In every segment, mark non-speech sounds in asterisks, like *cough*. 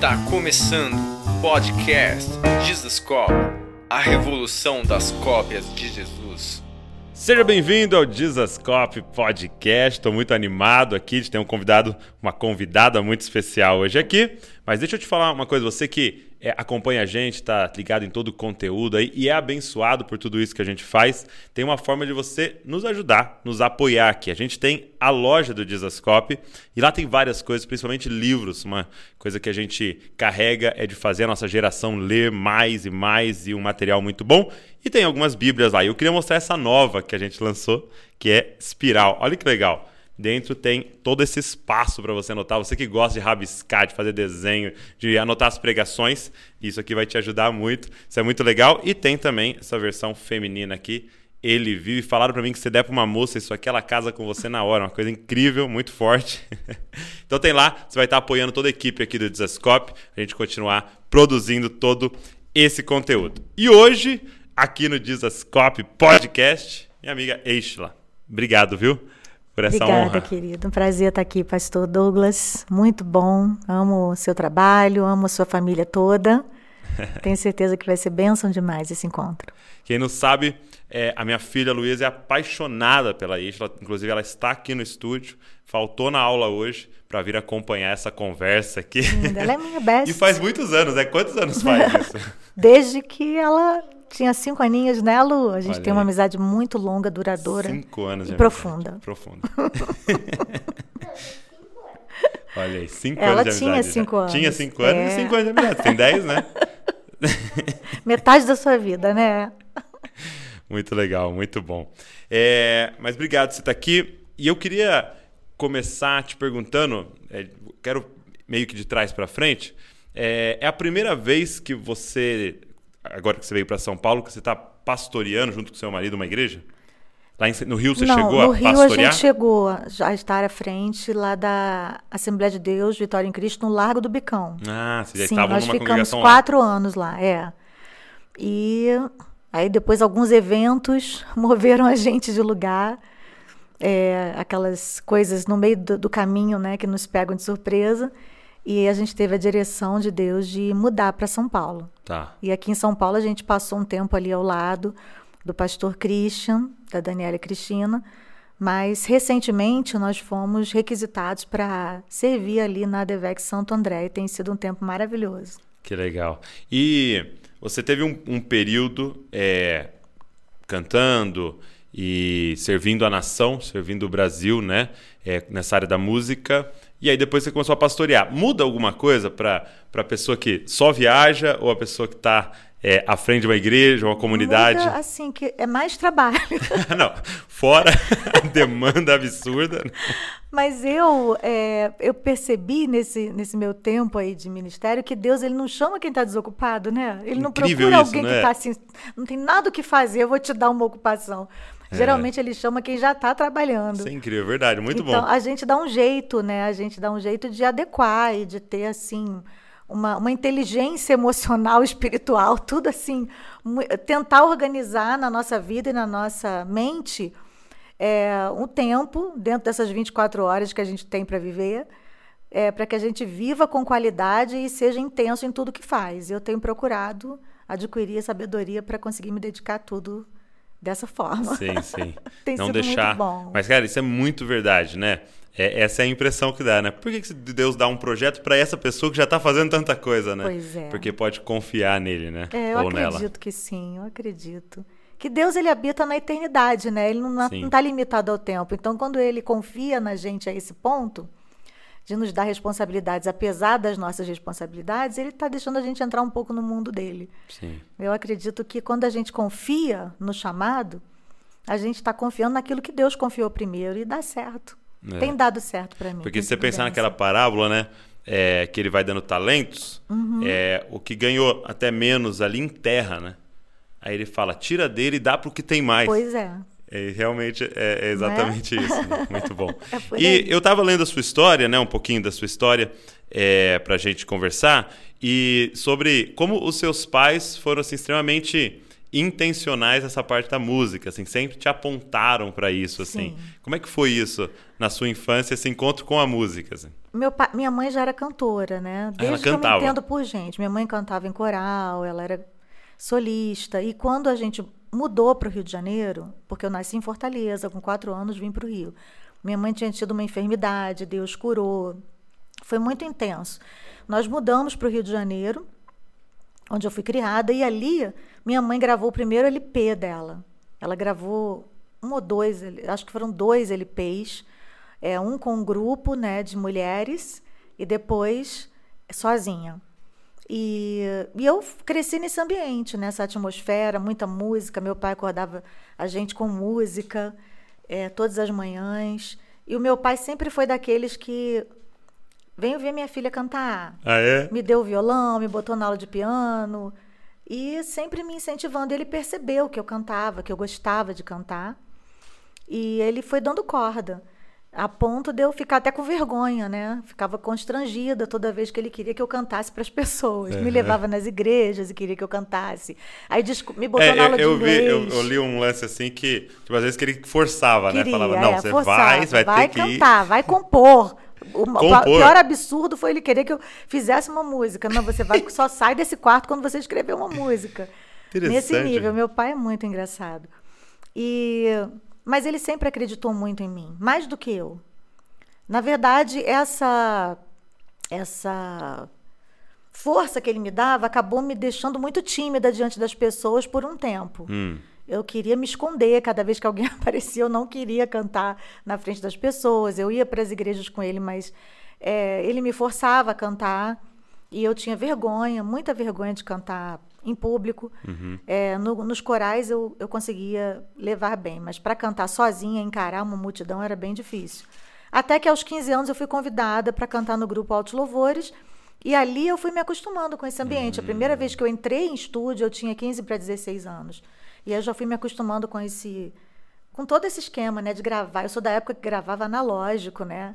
Está começando o podcast Jesus Cop, a revolução das cópias de Jesus. Seja bem-vindo ao Jesus Cop Podcast. Estou muito animado aqui de ter um convidado, uma convidada muito especial hoje aqui. Mas deixa eu te falar uma coisa, você que é, acompanha a gente, está ligado em todo o conteúdo aí e é abençoado por tudo isso que a gente faz, tem uma forma de você nos ajudar, nos apoiar aqui. A gente tem a loja do Dizascope e lá tem várias coisas, principalmente livros. Uma coisa que a gente carrega é de fazer a nossa geração ler mais e mais e um material muito bom. E tem algumas bíblias lá. E eu queria mostrar essa nova que a gente lançou, que é Espiral. Olha que legal. Dentro tem todo esse espaço para você anotar. Você que gosta de rabiscar, de fazer desenho, de anotar as pregações, isso aqui vai te ajudar muito. Isso é muito legal. E tem também essa versão feminina aqui. Ele vive. Falaram para mim que você der para uma moça isso aqui, ela casa com você na hora. Uma coisa incrível, muito forte. *laughs* então tem lá. Você vai estar apoiando toda a equipe aqui do Desascope. A gente continuar produzindo todo esse conteúdo. E hoje, aqui no Desascope Podcast, minha amiga Eichla. Obrigado, viu? Por essa Obrigada, honra. querido. Um prazer estar aqui, pastor Douglas. Muito bom. Amo o seu trabalho, amo a sua família toda. *laughs* Tenho certeza que vai ser bênção demais esse encontro. Quem não sabe, é, a minha filha Luísa é apaixonada pela Isla. Inclusive, ela está aqui no estúdio. Faltou na aula hoje para vir acompanhar essa conversa aqui. Ela é minha best. *laughs* e faz muitos anos, né? Quantos anos faz *laughs* isso? Desde que ela tinha cinco aninhos, né, Lu? A gente Olha tem uma aí. amizade muito longa, duradoura. Cinco anos e de profunda. amizade. Profunda. *laughs* Olha aí, cinco Ela anos de tinha amizade. já. cinco anos. Tinha cinco anos É. e cinco anos de amizade. Tem dez, né? *laughs* Metade da sua vida, né? Muito legal, muito bom. É, mas obrigado por você estar aqui. E eu queria começar te perguntando, é, quero meio que de trás para frente, é, é a primeira vez que você, agora que você veio para São Paulo, que você está pastoreando junto com seu marido uma igreja? Lá em- no Rio você Não, chegou no a Rio a pastorear? gente chegou a estar à frente lá da Assembleia de Deus, Vitória em Cristo, no Largo do Bicão. Ah, você já Sim, estava nós numa ficamos congregação lá. quatro anos lá, é. E aí depois alguns eventos *laughs* moveram a gente de lugar. É, aquelas coisas no meio do, do caminho, né, que nos pegam de surpresa. E a gente teve a direção de Deus de mudar para São Paulo. Tá. E aqui em São Paulo a gente passou um tempo ali ao lado do pastor Christian, da Daniela e Cristina, mas recentemente nós fomos requisitados para servir ali na Devec Santo André e tem sido um tempo maravilhoso. Que legal. E você teve um, um período é, cantando e servindo a nação, servindo o Brasil, né? É, nessa área da música. E aí depois você começou a pastorear. Muda alguma coisa para a pessoa que só viaja ou a pessoa que está é, à frente de uma igreja, uma comunidade? Muda, assim, que é mais trabalho. *laughs* Não, fora a demanda absurda. Mas eu, é, eu percebi nesse, nesse meu tempo aí de ministério que Deus ele não chama quem está desocupado, né? Ele não Incrível procura isso, alguém né? que está assim, não tem nada o que fazer, eu vou te dar uma ocupação. Geralmente ele chama quem já está trabalhando. Isso é incrível, verdade, muito então, bom. a gente dá um jeito, né? A gente dá um jeito de adequar e de ter, assim, uma, uma inteligência *laughs* emocional, espiritual, tudo assim. Tentar organizar na nossa vida e na nossa mente é, um tempo, dentro dessas 24 horas que a gente tem para viver, é, para que a gente viva com qualidade e seja intenso em tudo que faz. Eu tenho procurado adquirir sabedoria para conseguir me dedicar a tudo dessa forma. Sim, sim. *laughs* Tem não deixar. Mas, cara, isso é muito verdade, né? É- essa é a impressão que dá, né? Por que, que Deus dá um projeto para essa pessoa que já tá fazendo tanta coisa, né? Pois é. Porque pode confiar nele, né? É, eu Ou acredito nela. que sim, eu acredito. Que Deus ele habita na eternidade, né? Ele não está limitado ao tempo. Então, quando ele confia na gente a esse ponto de nos dar responsabilidades, apesar das nossas responsabilidades, ele está deixando a gente entrar um pouco no mundo dele. Sim. Eu acredito que quando a gente confia no chamado, a gente está confiando naquilo que Deus confiou primeiro e dá certo. É. Tem dado certo para mim. Porque se você pensar naquela parábola, né? é, que ele vai dando talentos, Uhum. é, o que ganhou até menos ali enterra, né? Aí ele fala, tira dele e dá pro que tem mais. Pois é. É, realmente é, é exatamente isso. né? *laughs* Muito bom. É e eu estava lendo a sua história, né? Um pouquinho da sua história é, para a gente conversar e sobre como os seus pais foram assim, extremamente intencionais nessa parte da música, assim, sempre te apontaram para isso, assim. Sim. Como é que foi isso na sua infância, esse encontro com a música? Assim? Meu pa... Minha mãe já era cantora, né? Desde ela que eu cantava. me entendo por gente. Minha mãe cantava em coral, ela era solista. E quando a gente mudou para o Rio de Janeiro, porque eu nasci em Fortaleza, com quatro anos vim para o Rio. Minha mãe tinha tido uma enfermidade, Deus curou. Foi muito intenso. Nós mudamos para o Rio de Janeiro, onde eu fui criada, e ali minha mãe gravou o primeiro LP dela. Ela gravou um ou dois, acho que foram dois LPs, é, um com um grupo né, de mulheres e depois sozinha. E, e, eu cresci nesse ambiente, nessa atmosfera, muita música. Meu pai acordava a gente com música é, todas as manhãs. E o meu pai sempre foi daqueles que venho ver minha filha cantar. Ah, é? Me deu violão, me botou na aula de piano e sempre me incentivando. Ele percebeu que eu cantava, que eu gostava de cantar. E ele foi dando corda a ponto de eu ficar até com vergonha, né? Ficava constrangida toda vez que ele queria que eu cantasse para as pessoas. Uhum. Me levava nas igrejas e queria que eu cantasse. Aí me botou é, na aula eu, de inglês. Vi, eu, eu, li um lance assim que, tipo, às vezes que ele forçava, queria, né? Falava, não, é, você forçava, vai, vai, vai ter que cantar, vai compor. O Compor. pior absurdo foi ele querer que eu fizesse uma música. Não, você vai só *laughs* sai desse quarto quando você escrever uma música. Nesse nível, meu pai é muito engraçado. E mas ele sempre acreditou muito em mim, mais do que eu. Na verdade, essa essa força que ele me dava acabou me deixando muito tímida diante das pessoas por um tempo. Hum. Eu queria me esconder cada vez que alguém *laughs* aparecia, eu não queria cantar na frente das pessoas. Eu ia para as igrejas com ele, mas é, ele me forçava a cantar e eu tinha vergonha, muita vergonha de cantar em público. Uhum. É, no, nos corais eu, eu conseguia levar bem, mas para cantar sozinha, encarar uma multidão era bem difícil. Até que aos 15 anos eu fui convidada para cantar no grupo Altos Louvores. E ali eu fui me acostumando com esse ambiente. Uhum. A primeira vez que eu entrei em estúdio, eu tinha 15 para 16 anos. E eu já fui me acostumando com esse com todo esse esquema, né, de gravar. Eu sou da época que gravava analógico, né?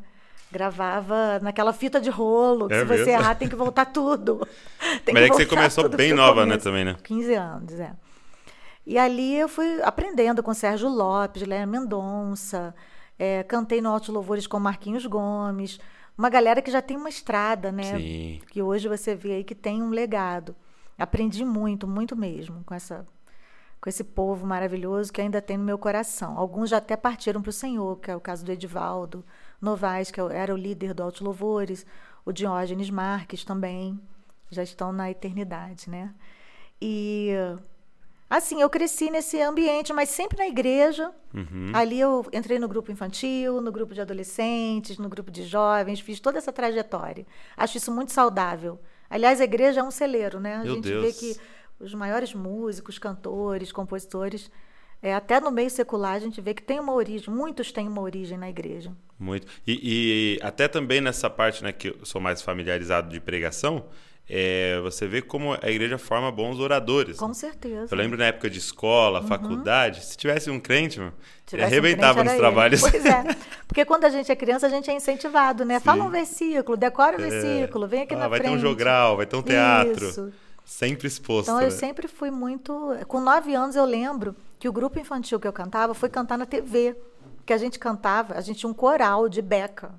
Gravava naquela fita de rolo, que É se você mesmo? errar tem que voltar tudo. *laughs* Tem Mas é que você começou bem nova, né, começo. também, né? 15 anos, é. E ali eu fui aprendendo com Sérgio Lopes, Léa Mendonça, é, cantei no Altos Louvores com Marquinhos Gomes, uma galera que já tem uma estrada, né? Sim. Que hoje você vê aí que tem um legado. Aprendi muito, muito mesmo com essa com esse povo maravilhoso que ainda tem no meu coração. Alguns já até partiram para o Senhor, que é o caso do Edivaldo Novaes, que era o líder do Altos Louvores, o Diógenes Marques também, já estão na eternidade, né? E assim, eu cresci nesse ambiente, mas sempre na igreja. Uhum. Ali eu entrei no grupo infantil, no grupo de adolescentes, no grupo de jovens, fiz toda essa trajetória. Acho isso muito saudável. Aliás, a igreja é um celeiro, né? A Meu gente Deus. vê que os maiores músicos, cantores, compositores, é, até no meio secular, a gente vê que tem uma origem, muitos têm uma origem na igreja. Muito. E, e até também nessa parte, né, que eu sou mais familiarizado de pregação, é, você vê como a igreja forma bons oradores. Com certeza. Eu lembro na época de escola, faculdade, se tivesse um crente, meu, ele Tivesse um arrebentava crente, nos trabalhos. ele. Pois é. *laughs* Porque quando a gente é criança, a gente é incentivado, né? Fala Sim. um versículo, decora o versículo, vem aqui Ah, na vai frente. ter um jogral, vai ter um teatro. Isso. Sempre exposto. Então eu né? sempre fui muito. Com nove anos eu lembro que o grupo infantil que eu cantava foi cantar na TV. Que a gente cantava, a gente tinha um coral de beca.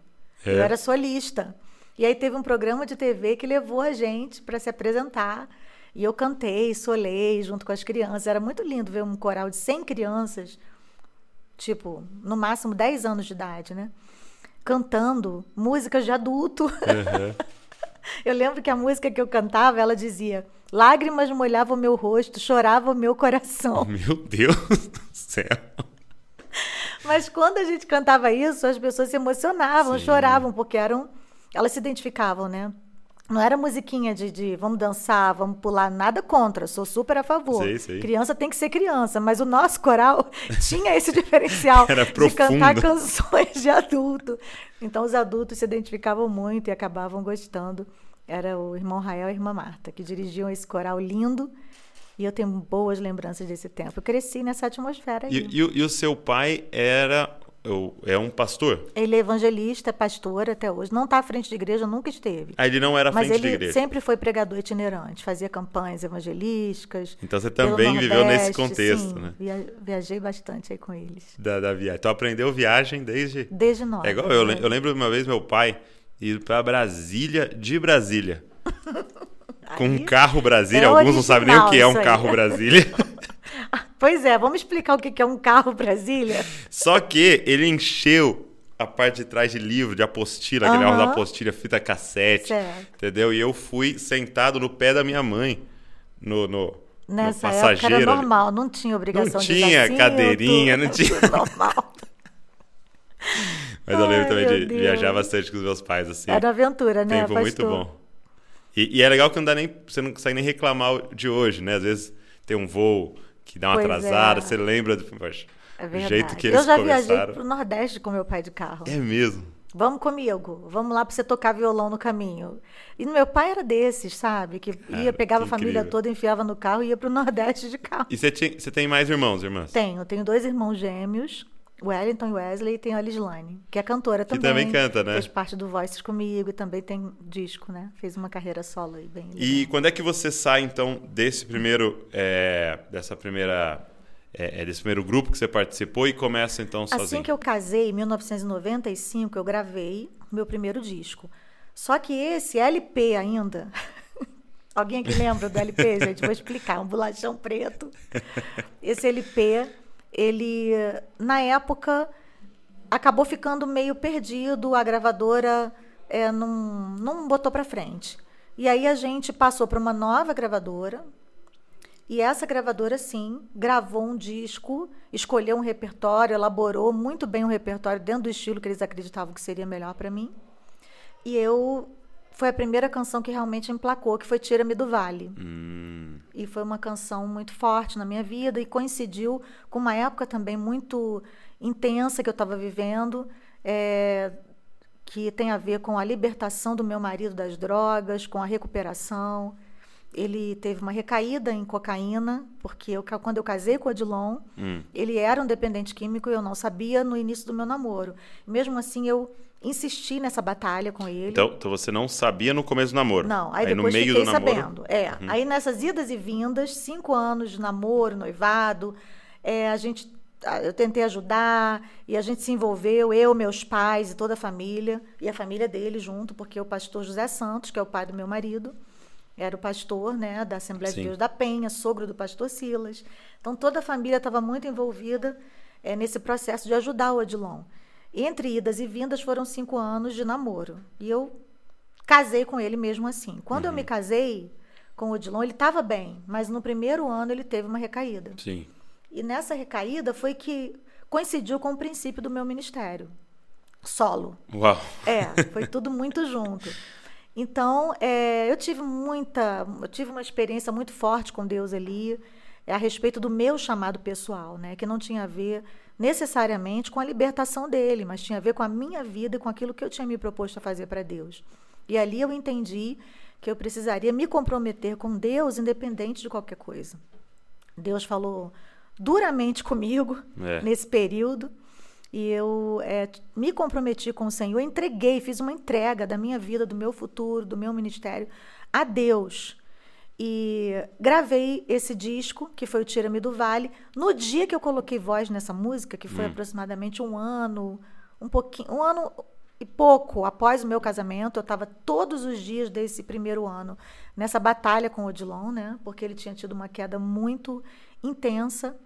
É. Eu era solista. E aí teve um programa de TV que levou a gente para se apresentar. E eu cantei, solei junto com as crianças. Era muito lindo ver um coral de 100 crianças, tipo, no máximo 10 anos de idade, né? Cantando músicas de adulto. Uhum. *laughs* Eu lembro que a música que eu cantava, ela dizia: Lágrimas molhavam meu rosto, chorava o meu coração. Meu Deus do céu. Mas quando a gente cantava isso, as pessoas se emocionavam, Sim. choravam, porque eram. Elas se identificavam, né? Não era musiquinha de, de vamos dançar, vamos pular, nada contra, sou super a favor. Sei, sei. Criança tem que ser criança, mas o nosso coral *laughs* tinha esse diferencial Era de cantar profundo. canções de adulto. Então os adultos se identificavam muito e acabavam gostando. Era o irmão Rael e a irmã Marta, que dirigiam esse coral lindo. E eu tenho boas lembranças desse tempo. Eu cresci nessa atmosfera aí. E, e o- e o seu pai era é um pastor? Ele é evangelista, pastor até hoje. Não está à frente de igreja, nunca esteve. Ah, ele não era à Mas frente de ele igreja. sempre foi pregador itinerante, fazia campanhas evangelísticas. Então você também viveu nesse Nordeste, contexto, sim. né? Via- viajei bastante aí com eles. Da, da viagem. Então aprendeu viagem desde. Desde nova. É igual eu, né? eu lembro uma vez meu pai, ir para Brasília de Brasília. *laughs* Com um carro Brasília. é Alguns não sabem nem o que é original um carro Brasília. *laughs* Pois é, vamos explicar o que é um carro Brasília? Só que ele encheu a parte de trás de livro, de apostila, aquele negócio da apostila, fita cassete. Certo. Entendeu? E eu fui sentado no pé da minha mãe, no, no, no Nessa época passageiro. era ali. normal, não tinha obrigação Não de tinha cinto, cadeirinha, não tinha- *laughs* normal. Mas eu lembro Ai, também de Deus. viajar bastante com os meus pais, assim. Era aventura, né, Tempo muito pastor? bom. E, e é legal que não dá nem, você não consegue nem reclamar de hoje, né? Às vezes tem um voo que dá uma Pois atrasada, é. você lembra do poxa, É verdade. jeito que eu eles já viajei começaram. pro Nordeste com meu pai de carro. É mesmo. Vamos comigo, vamos lá para você tocar violão no caminho. E meu pai era desses, sabe? Que ia, Cara, pegava que a família toda, enfiava no carro e ia pro *laughs* Nordeste de carro. E você, tinha- você tem mais irmãos, irmãs? Tenho, tenho dois irmãos gêmeos, Wellington e Wesley, e tenho a Lislane, que é cantora Que também. também canta, né? Fez parte do Voices comigo e também tem disco, né? Fez uma carreira solo aí bem legal. E quando é que você sai, então, desse primeiro, é, dessa primeira, é, é, desse primeiro grupo que você participou e começa, então, sozinho? Assim que eu casei, em 1995, eu gravei meu primeiro disco. Só que esse LP ainda. *laughs* Alguém aqui lembra do LP, gente? Vou explicar. Um bolachão preto. Esse LP, ele, na época, acabou ficando meio perdido. A gravadora é, não, não botou pra frente. E aí a gente passou para uma nova gravadora, e essa gravadora, sim, gravou um disco, escolheu um repertório, elaborou muito bem o repertório dentro do estilo que eles acreditavam que seria melhor para mim. E eu foi a primeira canção que realmente emplacou, que foi Tira-me do Vale. Hum, E foi uma canção muito forte na minha vida e coincidiu com uma época também muito intensa que eu estava vivendo, é, que tem a ver com a libertação do meu marido das drogas, com a recuperação. Ele teve uma recaída em cocaína, porque eu, quando eu casei com o Odilon, hum. ele era um dependente químico e eu não sabia no início do meu namoro. Mesmo assim, eu insisti nessa batalha com ele. Então, então você não sabia no começo do namoro? Não, aí, no depois meio fiquei do namoro. Uhum. sabendo. É, aí nessas idas e vindas, cinco anos de namoro, noivado, é, a gente, eu tentei ajudar e a gente se envolveu, eu, meus pais e toda a família e a família dele junto, porque o pastor José Santos, que é o pai do meu marido, era o pastor, né, da Assembleia Sim. de Deus da Penha, sogro do pastor Silas. Então toda a família estava muito envolvida é, nesse processo de ajudar o Odilon. Entre idas e vindas foram cinco anos de namoro. E eu casei com ele mesmo assim. Quando eu me casei com o Odilon, ele estava bem, mas no primeiro ano ele teve uma recaída. Sim. E nessa recaída foi que coincidiu com o princípio do meu ministério. Solo. Uau. É, foi *laughs* tudo muito junto. Então, é, eu tive muita, eu tive uma experiência muito forte com Deus ali, é, a respeito do meu chamado pessoal, né, que não tinha a ver necessariamente com a libertação dele, mas tinha a ver com a minha vida e com aquilo que eu tinha me proposto a fazer para Deus. E ali eu entendi que eu precisaria me comprometer com Deus independente de qualquer coisa. Deus falou duramente comigo É. nesse período. E eu é, me comprometi com o Senhor, entreguei, fiz uma entrega da minha vida, do meu futuro, do meu ministério a Deus. E gravei esse disco, que foi o Tira-me do Vale, no dia que eu coloquei voz nessa música, que foi aproximadamente um ano, um pouquinho, um ano e pouco após o meu casamento, eu estava todos os dias desse primeiro ano nessa batalha com o Odilon, né? Porque ele tinha tido uma queda muito intensa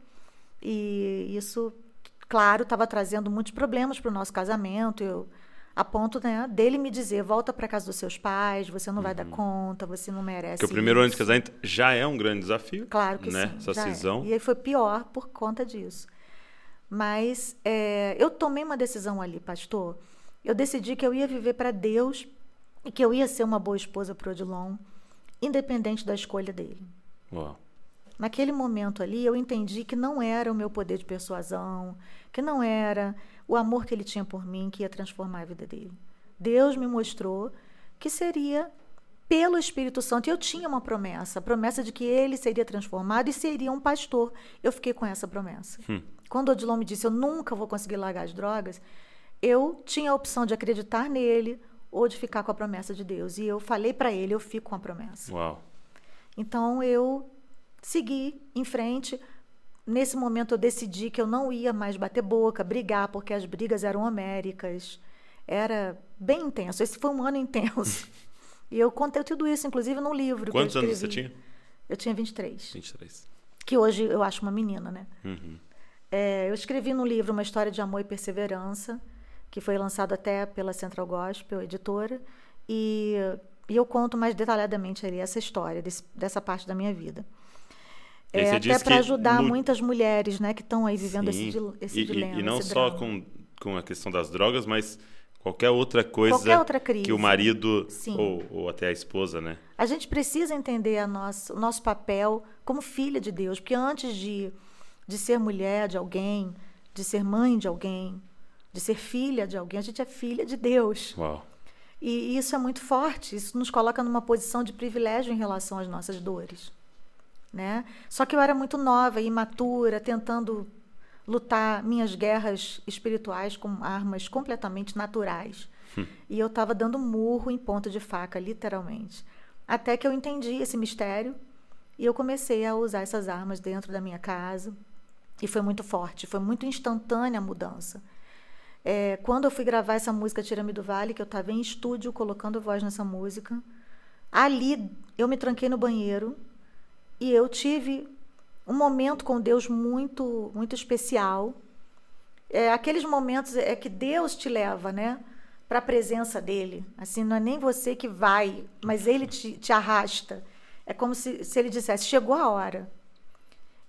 e isso, claro, estava trazendo muitos problemas para o nosso casamento. Eu, a ponto né, dele me dizer: volta para casa dos seus pais, você não vai dar conta, você não merece. Porque o primeiro ano de isso." casamento já é um grande desafio. Claro que né? sim. Essa é. cisão. E aí foi pior por conta disso. Mas é, eu tomei uma decisão ali, pastor. Eu decidi que eu ia viver para Deus e que eu ia ser uma boa esposa para o Odilon, independente da escolha dele. Uau. Naquele momento ali, eu entendi que não era o meu poder de persuasão, que não era o amor que ele tinha por mim que ia transformar a vida dele. Deus me mostrou que seria pelo Espírito Santo. Eu tinha uma promessa, a promessa de que ele seria transformado e seria um pastor. Eu fiquei com essa promessa. Quando o Odilon me disse, eu nunca vou conseguir largar as drogas, eu tinha a opção de acreditar nele ou de ficar com a promessa de Deus. E eu falei para ele, eu fico com a promessa. Uau. Então eu segui em frente. Nesse momento eu decidi que eu não ia mais bater boca, brigar, porque as brigas eram homéricas. era bem intenso. Esse foi um ano intenso. *laughs* e eu contei tudo isso, inclusive, num livro. Quantos anos você tinha? Eu tinha 23. 23. Que hoje eu acho uma menina, né? Uhum. É, eu escrevi no livro uma história de amor e perseverança, que foi lançado até pela Central Gospel, editora, e, e eu conto mais detalhadamente ali essa história, desse, dessa parte da minha vida. É, até para ajudar no- muitas mulheres né, que estão aí vivendo esse, Sim. dil- esse e, dilema. e não esse só drama. com, com a questão das drogas, mas qualquer outra coisa Qualquer outra que o marido ou, ou até a esposa, né? A gente precisa entender a nossa, o nosso papel como filha de Deus, porque antes de, de ser mulher de alguém, de ser mãe de alguém, de ser filha de alguém, a gente é filha de Deus. Uau. E isso é muito forte, isso nos coloca numa posição de privilégio em relação às nossas dores. Né? Só que eu era muito nova e imatura, tentando lutar minhas guerras espirituais com armas completamente naturais. E eu estava dando murro em ponta de faca, literalmente. Até que eu entendi esse mistério e eu comecei a usar essas armas dentro da minha casa. E foi muito forte, foi muito instantânea a mudança. É, quando eu fui gravar essa música Tira-me do Vale, que eu estava em estúdio colocando voz nessa música, ali eu me tranquei no banheiro e eu tive um momento com Deus muito, muito especial. É, aqueles momentos é que Deus te leva, né, para a presença dele. Assim, não é nem você que vai, mas Ele te, te arrasta. É como se, se Ele dissesse: chegou a hora.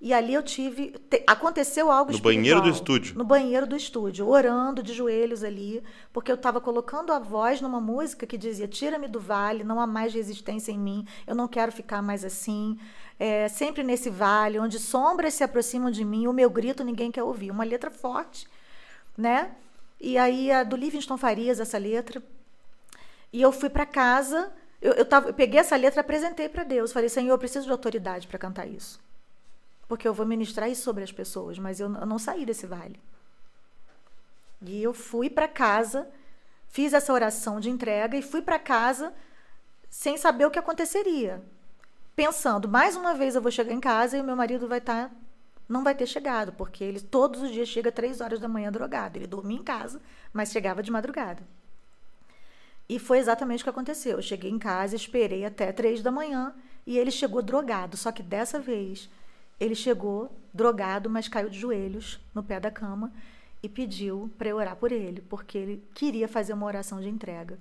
E ali eu tive. te- aconteceu algo No banheiro do estúdio? No banheiro do estúdio, orando de joelhos ali, porque eu estava colocando a voz numa música que dizia: Tira-me do vale, não há mais resistência em mim, eu não quero ficar mais assim. É, sempre nesse vale, onde sombras se aproximam de mim, o meu grito ninguém quer ouvir. Uma letra forte, né? E aí a do Livingston Farias, essa letra. E eu fui para casa, eu, eu, tava, eu peguei essa letra e apresentei para Deus. Falei, Senhor, eu preciso de autoridade para cantar isso. Porque eu vou ministrar isso sobre as pessoas, mas eu, não saí desse vale. E eu fui para casa, fiz essa oração de entrega e fui para casa sem saber o que aconteceria. Pensando, mais uma vez eu vou chegar em casa e o meu marido vai estar. não vai ter chegado, porque ele todos os dias chega três horas da manhã drogado. Ele dormia em casa, mas chegava de madrugada. E foi exatamente o que aconteceu. Eu cheguei em casa, esperei até três da manhã e ele chegou drogado. Só que dessa vez ele chegou drogado, mas caiu de joelhos no pé da cama e pediu para eu orar por ele, porque ele queria fazer uma oração de entrega.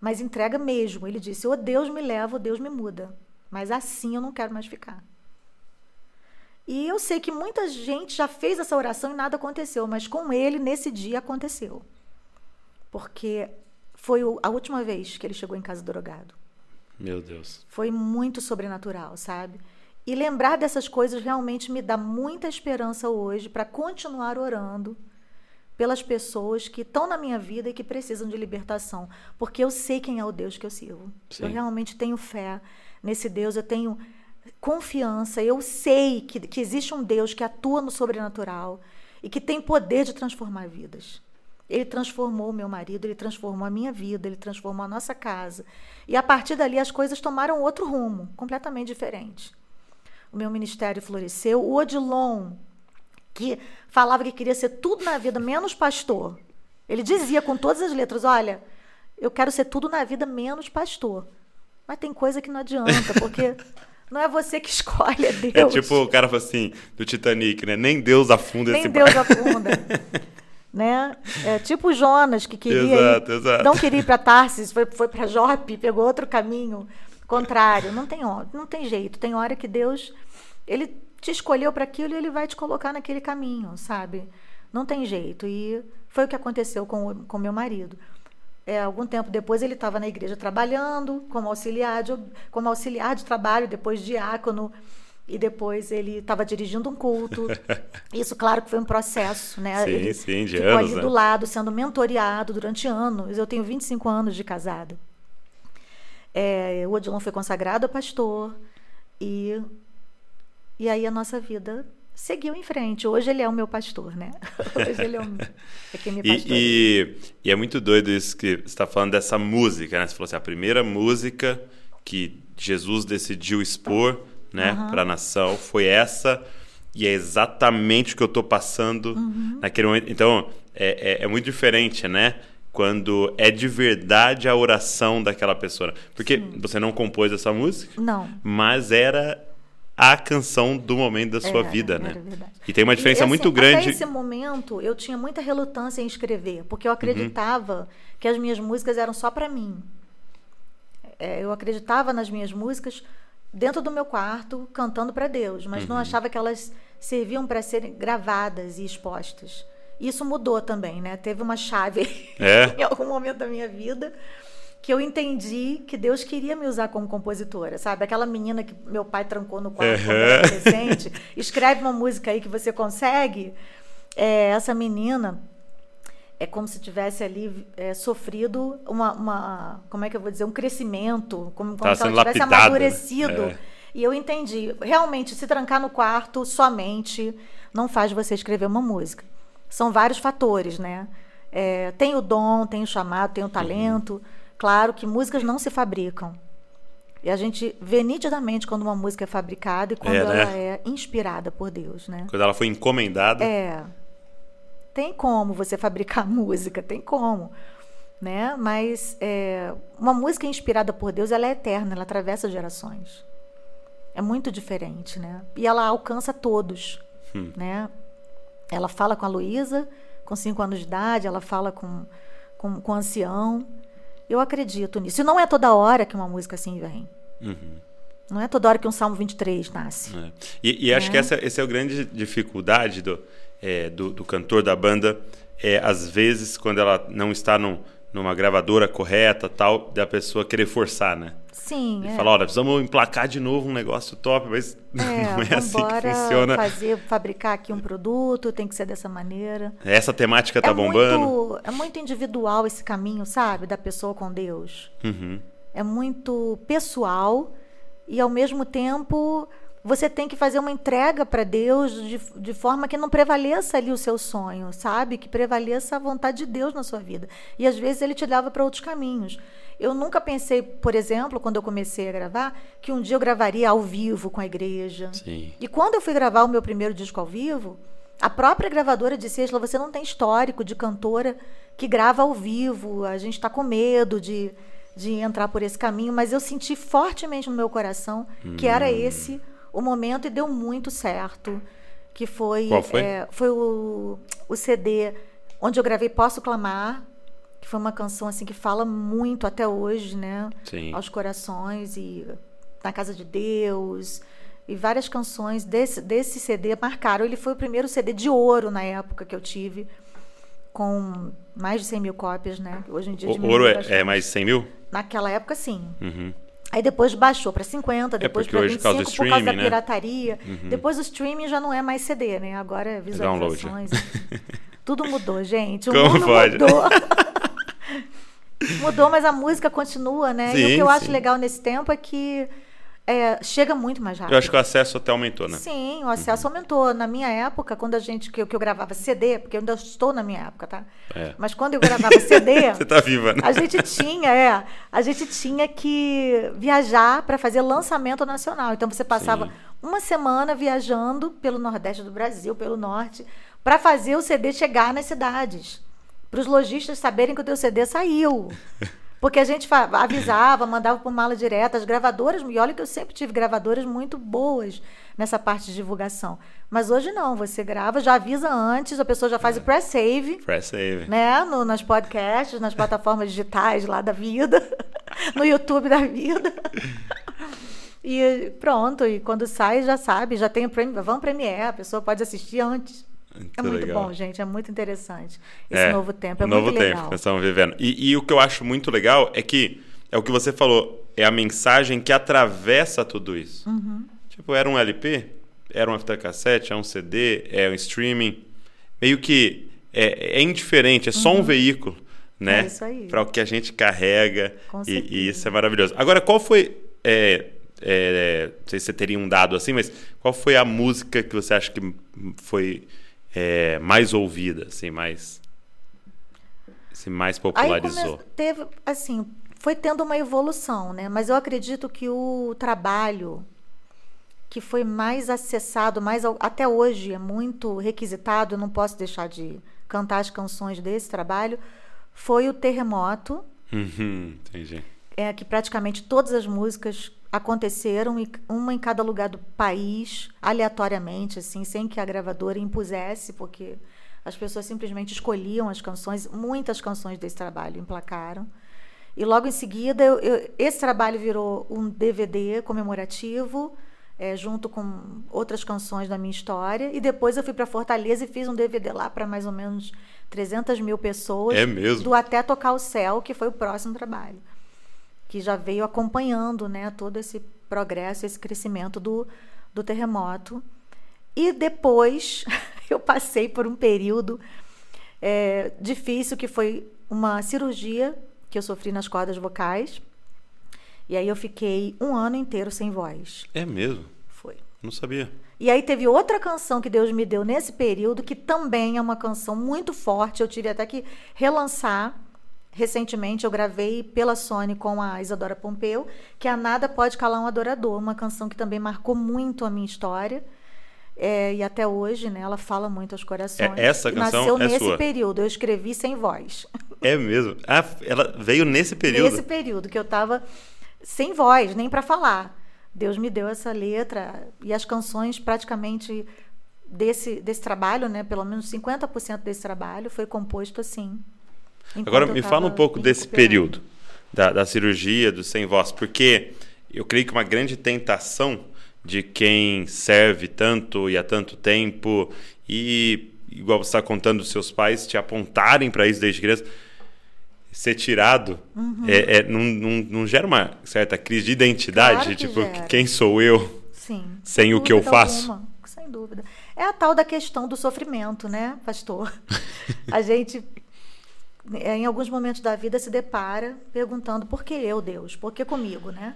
Mas entrega mesmo. Ele disse: ou Deus me leva, ou Deus me muda. Mas assim eu não quero mais ficar. E eu sei que muita gente já fez essa oração e nada aconteceu, mas com ele, nesse dia, aconteceu. Porque foi a última vez que ele chegou em casa drogado. Meu Deus. Foi muito sobrenatural, sabe? E lembrar dessas coisas realmente me dá muita esperança hoje para continuar orando pelas pessoas que estão na minha vida e que precisam de libertação, porque eu sei quem é o Deus que eu sirvo. Sim. Eu realmente tenho fé nesse Deus, eu tenho confiança, eu sei que, que existe um Deus que atua no sobrenatural e que tem poder de transformar vidas. Ele transformou o meu marido, ele transformou a minha vida, ele transformou a nossa casa. E a partir dali as coisas tomaram outro rumo, completamente diferente. O meu ministério floresceu. O Odilon, que falava que queria ser tudo na vida, menos pastor. Ele dizia com todas as letras: Olha, eu quero ser tudo na vida, menos pastor. Mas tem coisa que não adianta, porque *laughs* não é você que escolhe, é Deus. É tipo o cara assim, do Titanic, né? Nem Deus afunda Nem esse Deus barco. afunda. *laughs* né? É tipo o Jonas, que queria Exato, ir, exato. não queria ir para Tarsis, foi, foi para Jope, pegou outro caminho contrário. Não tem, não tem jeito. Tem hora que Deus ele te escolheu para aquilo e ele vai te colocar naquele caminho, sabe? Não tem jeito. E foi o que aconteceu com com meu marido. É, algum tempo depois ele estava na igreja trabalhando como auxiliar de, como auxiliar de trabalho, depois diácono e depois ele estava dirigindo um culto. *laughs* Isso, claro, que foi um processo, né? Sim, ele sim, de ficou anos, ali né? do lado, sendo mentoreado durante anos. Eu tenho 25 anos de casada. É, o Odilon foi consagrado a pastor e, e aí a nossa vida seguiu em frente. Hoje ele é o meu pastor, né? *laughs* Hoje ele é, o, é quem me pastoreia. E, e, e é muito doido isso que você está falando dessa música, né? Você falou assim, a primeira música que Jesus decidiu expor né, Aham. para a nação foi essa, e é exatamente o que eu estou passando Uhum. naquele momento. Então, é, é, é muito diferente, né? Quando é de verdade a oração daquela pessoa. Porque Sim. você não compôs essa música, não. mas era a canção do momento da sua era, vida, né? Verdade. E tem uma diferença e, assim, muito grande. Até esse momento, eu tinha muita relutância em escrever, porque eu acreditava uhum. que as minhas músicas eram só para mim. É, eu acreditava nas minhas músicas dentro do meu quarto, cantando para Deus, mas uhum. não achava que elas serviam para serem gravadas e expostas. Isso mudou também, né? Teve uma chave *laughs* é. em algum momento da minha vida que eu entendi que Deus queria me usar como compositora, sabe? Aquela menina que meu pai trancou no quarto uhum. quando era adolescente, *laughs* escreve uma música aí que você consegue. É, essa menina é como se tivesse ali é, sofrido uma, uma, como é que eu vou dizer, um crescimento, como, como tá se ela tivesse lapidada, né? amadurecido. É. E eu entendi, realmente, se trancar no quarto somente não faz você escrever uma música. São vários fatores, né? É, tem o dom, tem o chamado, tem o talento. Uhum. Claro que músicas não se fabricam. E a gente vê nitidamente quando uma música é fabricada e quando é, né? ela é inspirada por Deus, né? Quando ela foi encomendada. É. Tem como você fabricar *laughs* música, tem como. Né? Mas é, uma música inspirada por Deus, ela é eterna, ela atravessa gerações. É muito diferente, né? E ela alcança todos, hum. né? Ela fala com a Luísa, com cinco anos de idade, ela fala com, com, com o ancião. Eu acredito nisso. E não é toda hora que uma música assim vem. Uhum. Não é toda hora que um Salmo 23 nasce. É. E, e, acho é. que essa, essa é a grande dificuldade do, é, do, do, cantor da banda. É, às vezes, quando ela não está num, numa gravadora correta, tal, da pessoa querer forçar, né? Sim. E é. falar, olha, precisamos emplacar de novo um negócio top, mas *laughs* é, não é assim que funciona. fazer, fabricar aqui um produto, tem que ser dessa maneira. Essa temática tá é bombando. Muito, é muito individual esse caminho, sabe, da pessoa com Deus. Uhum. É muito pessoal e, ao mesmo tempo, você tem que fazer uma entrega para Deus de, de forma que não prevaleça ali o seu sonho, sabe? Que prevaleça a vontade de Deus na sua vida. E às vezes ele te leva para outros caminhos. Eu nunca pensei, por exemplo, quando eu comecei a gravar, que um dia eu gravaria ao vivo com a igreja. Sim. E quando eu fui gravar o meu primeiro disco ao vivo, a própria gravadora disse: Esla, você não tem histórico de cantora que grava ao vivo, a gente está com medo de, de entrar por esse caminho, mas eu senti fortemente no meu coração hum. que era hum. esse o momento e deu muito certo. Que foi, Qual foi? É, foi o, o CD onde eu gravei Posso Clamar, que foi uma canção assim que fala muito até hoje, né? Sim. Aos corações e na casa de Deus e várias canções desse, desse CD marcaram. Ele foi o primeiro CD de ouro na época que eu tive, com mais de 100 mil cópias, né? Hoje em dia o ouro é, é, mais de 100 mil? Naquela época, sim. Uhum. Aí depois baixou para 50, é depois é para 25 causa por causa da né? pirataria. Uhum. Depois o streaming já não é mais CD, né? Agora é visualizações. *laughs* Tudo mudou, gente. O Como mundo pode? mudou. *laughs* mudou, mas a música continua, né? Sim, e o que eu sim. acho legal nesse tempo é que é, chega muito mais rápido. Eu acho que o acesso até aumentou, né? Sim, o acesso uhum. aumentou. Na minha época, quando a gente que, que, eu gravava CD, porque eu ainda estou na minha época, tá? É. Mas quando eu gravava CD, *laughs* você tá viva, né? A gente tinha, é, a gente tinha que viajar para fazer lançamento nacional. Então você passava Sim. uma semana viajando pelo Nordeste do Brasil, pelo Norte, para fazer o CD chegar nas cidades, para os lojistas saberem que o teu CD saiu. *laughs* Porque a gente avisava, mandava por mala direta, as gravadoras, e olha que eu sempre tive gravadoras muito boas nessa parte de divulgação. Mas hoje não, você grava, já avisa antes, a pessoa já faz é. o pré-save. Pré-save. Né? No, nas podcasts, nas plataformas digitais lá da vida, *laughs* no YouTube da vida. E pronto, e quando sai já sabe, já tem o vão Premiere, a pessoa pode assistir antes. Muito é muito legal. bom, gente. É muito interessante. Esse É, novo tempo. É o muito novo legal. tempo que nós estamos vivendo. E, e o que eu acho muito legal é que é o que você falou, é a mensagem que atravessa tudo isso. Uhum. Tipo, era um LP, era um aftercassete, é um CD, é um streaming. Meio que é, é indiferente, é só um veículo, né? É isso aí. Para o que a gente carrega. E, e isso é maravilhoso. Agora, qual foi. é, é, não sei se você teria um dado assim, mas qual foi a música que você acha que foi é, mais ouvida, assim, mais. Assim, mais popularizou? come- teve, assim, foi tendo uma evolução, né? Mas eu acredito que o trabalho que foi mais acessado, mais até hoje é muito requisitado, eu não posso deixar de cantar as canções desse trabalho, foi o terremoto. Uhum, entendi. É que praticamente todas as músicas aconteceram uma em cada lugar do país, aleatoriamente, assim, sem que a gravadora impusesse, porque as pessoas simplesmente escolhiam as canções. Muitas canções desse trabalho emplacaram. E logo em seguida, eu, eu, esse trabalho virou um DVD comemorativo, é, junto com outras canções da minha história. E depois eu fui para Fortaleza e fiz um DVD lá para mais ou menos 300 mil pessoas. É mesmo? Do Até Tocar o Céu, que foi o próximo trabalho. Que já veio acompanhando né, todo esse progresso, esse crescimento do, do terremoto. E depois *laughs* eu passei por um período é, difícil, que foi uma cirurgia que eu sofri nas cordas vocais. E aí eu fiquei um ano inteiro sem voz. É mesmo? Foi. Não sabia. E aí teve outra canção que Deus me deu nesse período, que também é uma canção muito forte. Eu tive até que relançar. Recentemente eu gravei pela Sony com a Isadora Pompeu, que é a Nada Pode Calar um Adorador, uma canção que também marcou muito a minha história. É, e até hoje, né, ela fala muito aos corações. É, essa canção Nasceu é nesse sua. período, eu escrevi sem voz. *laughs* É mesmo? Ah, ela veio nesse período? Nesse período que eu estava sem voz, nem para falar. Deus me deu essa letra e as canções praticamente desse, desse trabalho, né, pelo menos 50% desse trabalho foi composto assim. Agora me fala um pouco desse período da, da cirurgia, do sem voz, porque eu creio que uma grande tentação de quem serve tanto e há tanto tempo e igual você está contando seus pais te apontarem para isso desde criança ser tirado Uhum. é, é, não, não, não gera uma certa crise de identidade Claro que tipo gera. quem sou eu Sim. sem o que eu faço. alguma, sem dúvida. É a tal da questão do sofrimento, né, pastor? *laughs* a gente, em alguns momentos da vida, se depara perguntando por que eu, Deus? Por que comigo, né?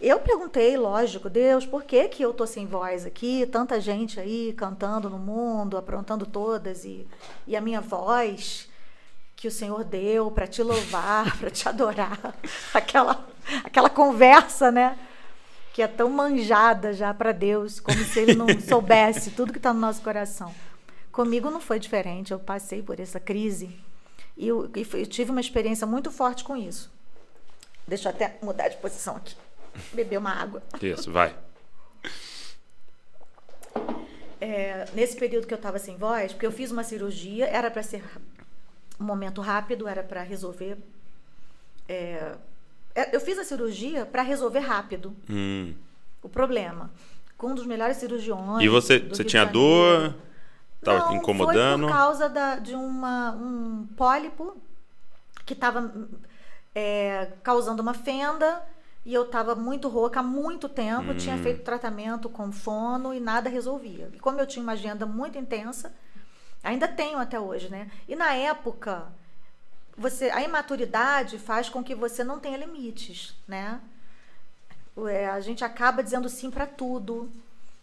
Eu perguntei, lógico, Deus, por que, que eu tô sem voz aqui? Tanta gente aí cantando no mundo, aprontando todas, e, e a minha voz que o Senhor deu para te louvar, *laughs* para te adorar. *laughs* Aquela, aquela conversa, né? Que é tão manjada já para Deus, como se ele não *laughs* soubesse tudo que está no nosso coração. Comigo não foi diferente, eu passei por essa crise e eu, eu tive uma experiência muito forte com isso. Deixa eu até mudar de posição aqui. Beber uma água. isso vai É, nesse período que eu estava sem voz, porque eu fiz uma cirurgia, era para ser um momento rápido, era para resolver. é, é, eu fiz a cirurgia para resolver rápido Hum. o problema. Com um dos melhores cirurgiões. e você você tinha dor tava incomodando Foi por causa da- de uma, um pólipo que estava causando uma fenda e eu estava muito rouca há muito tempo. Tinha Hum. feito tratamento com fono e nada resolvia. E como eu tinha uma agenda muito intensa, ainda tenho até hoje, né? E na época, você, a imaturidade faz com que você não tenha limites, né? É, a gente acaba dizendo sim para tudo.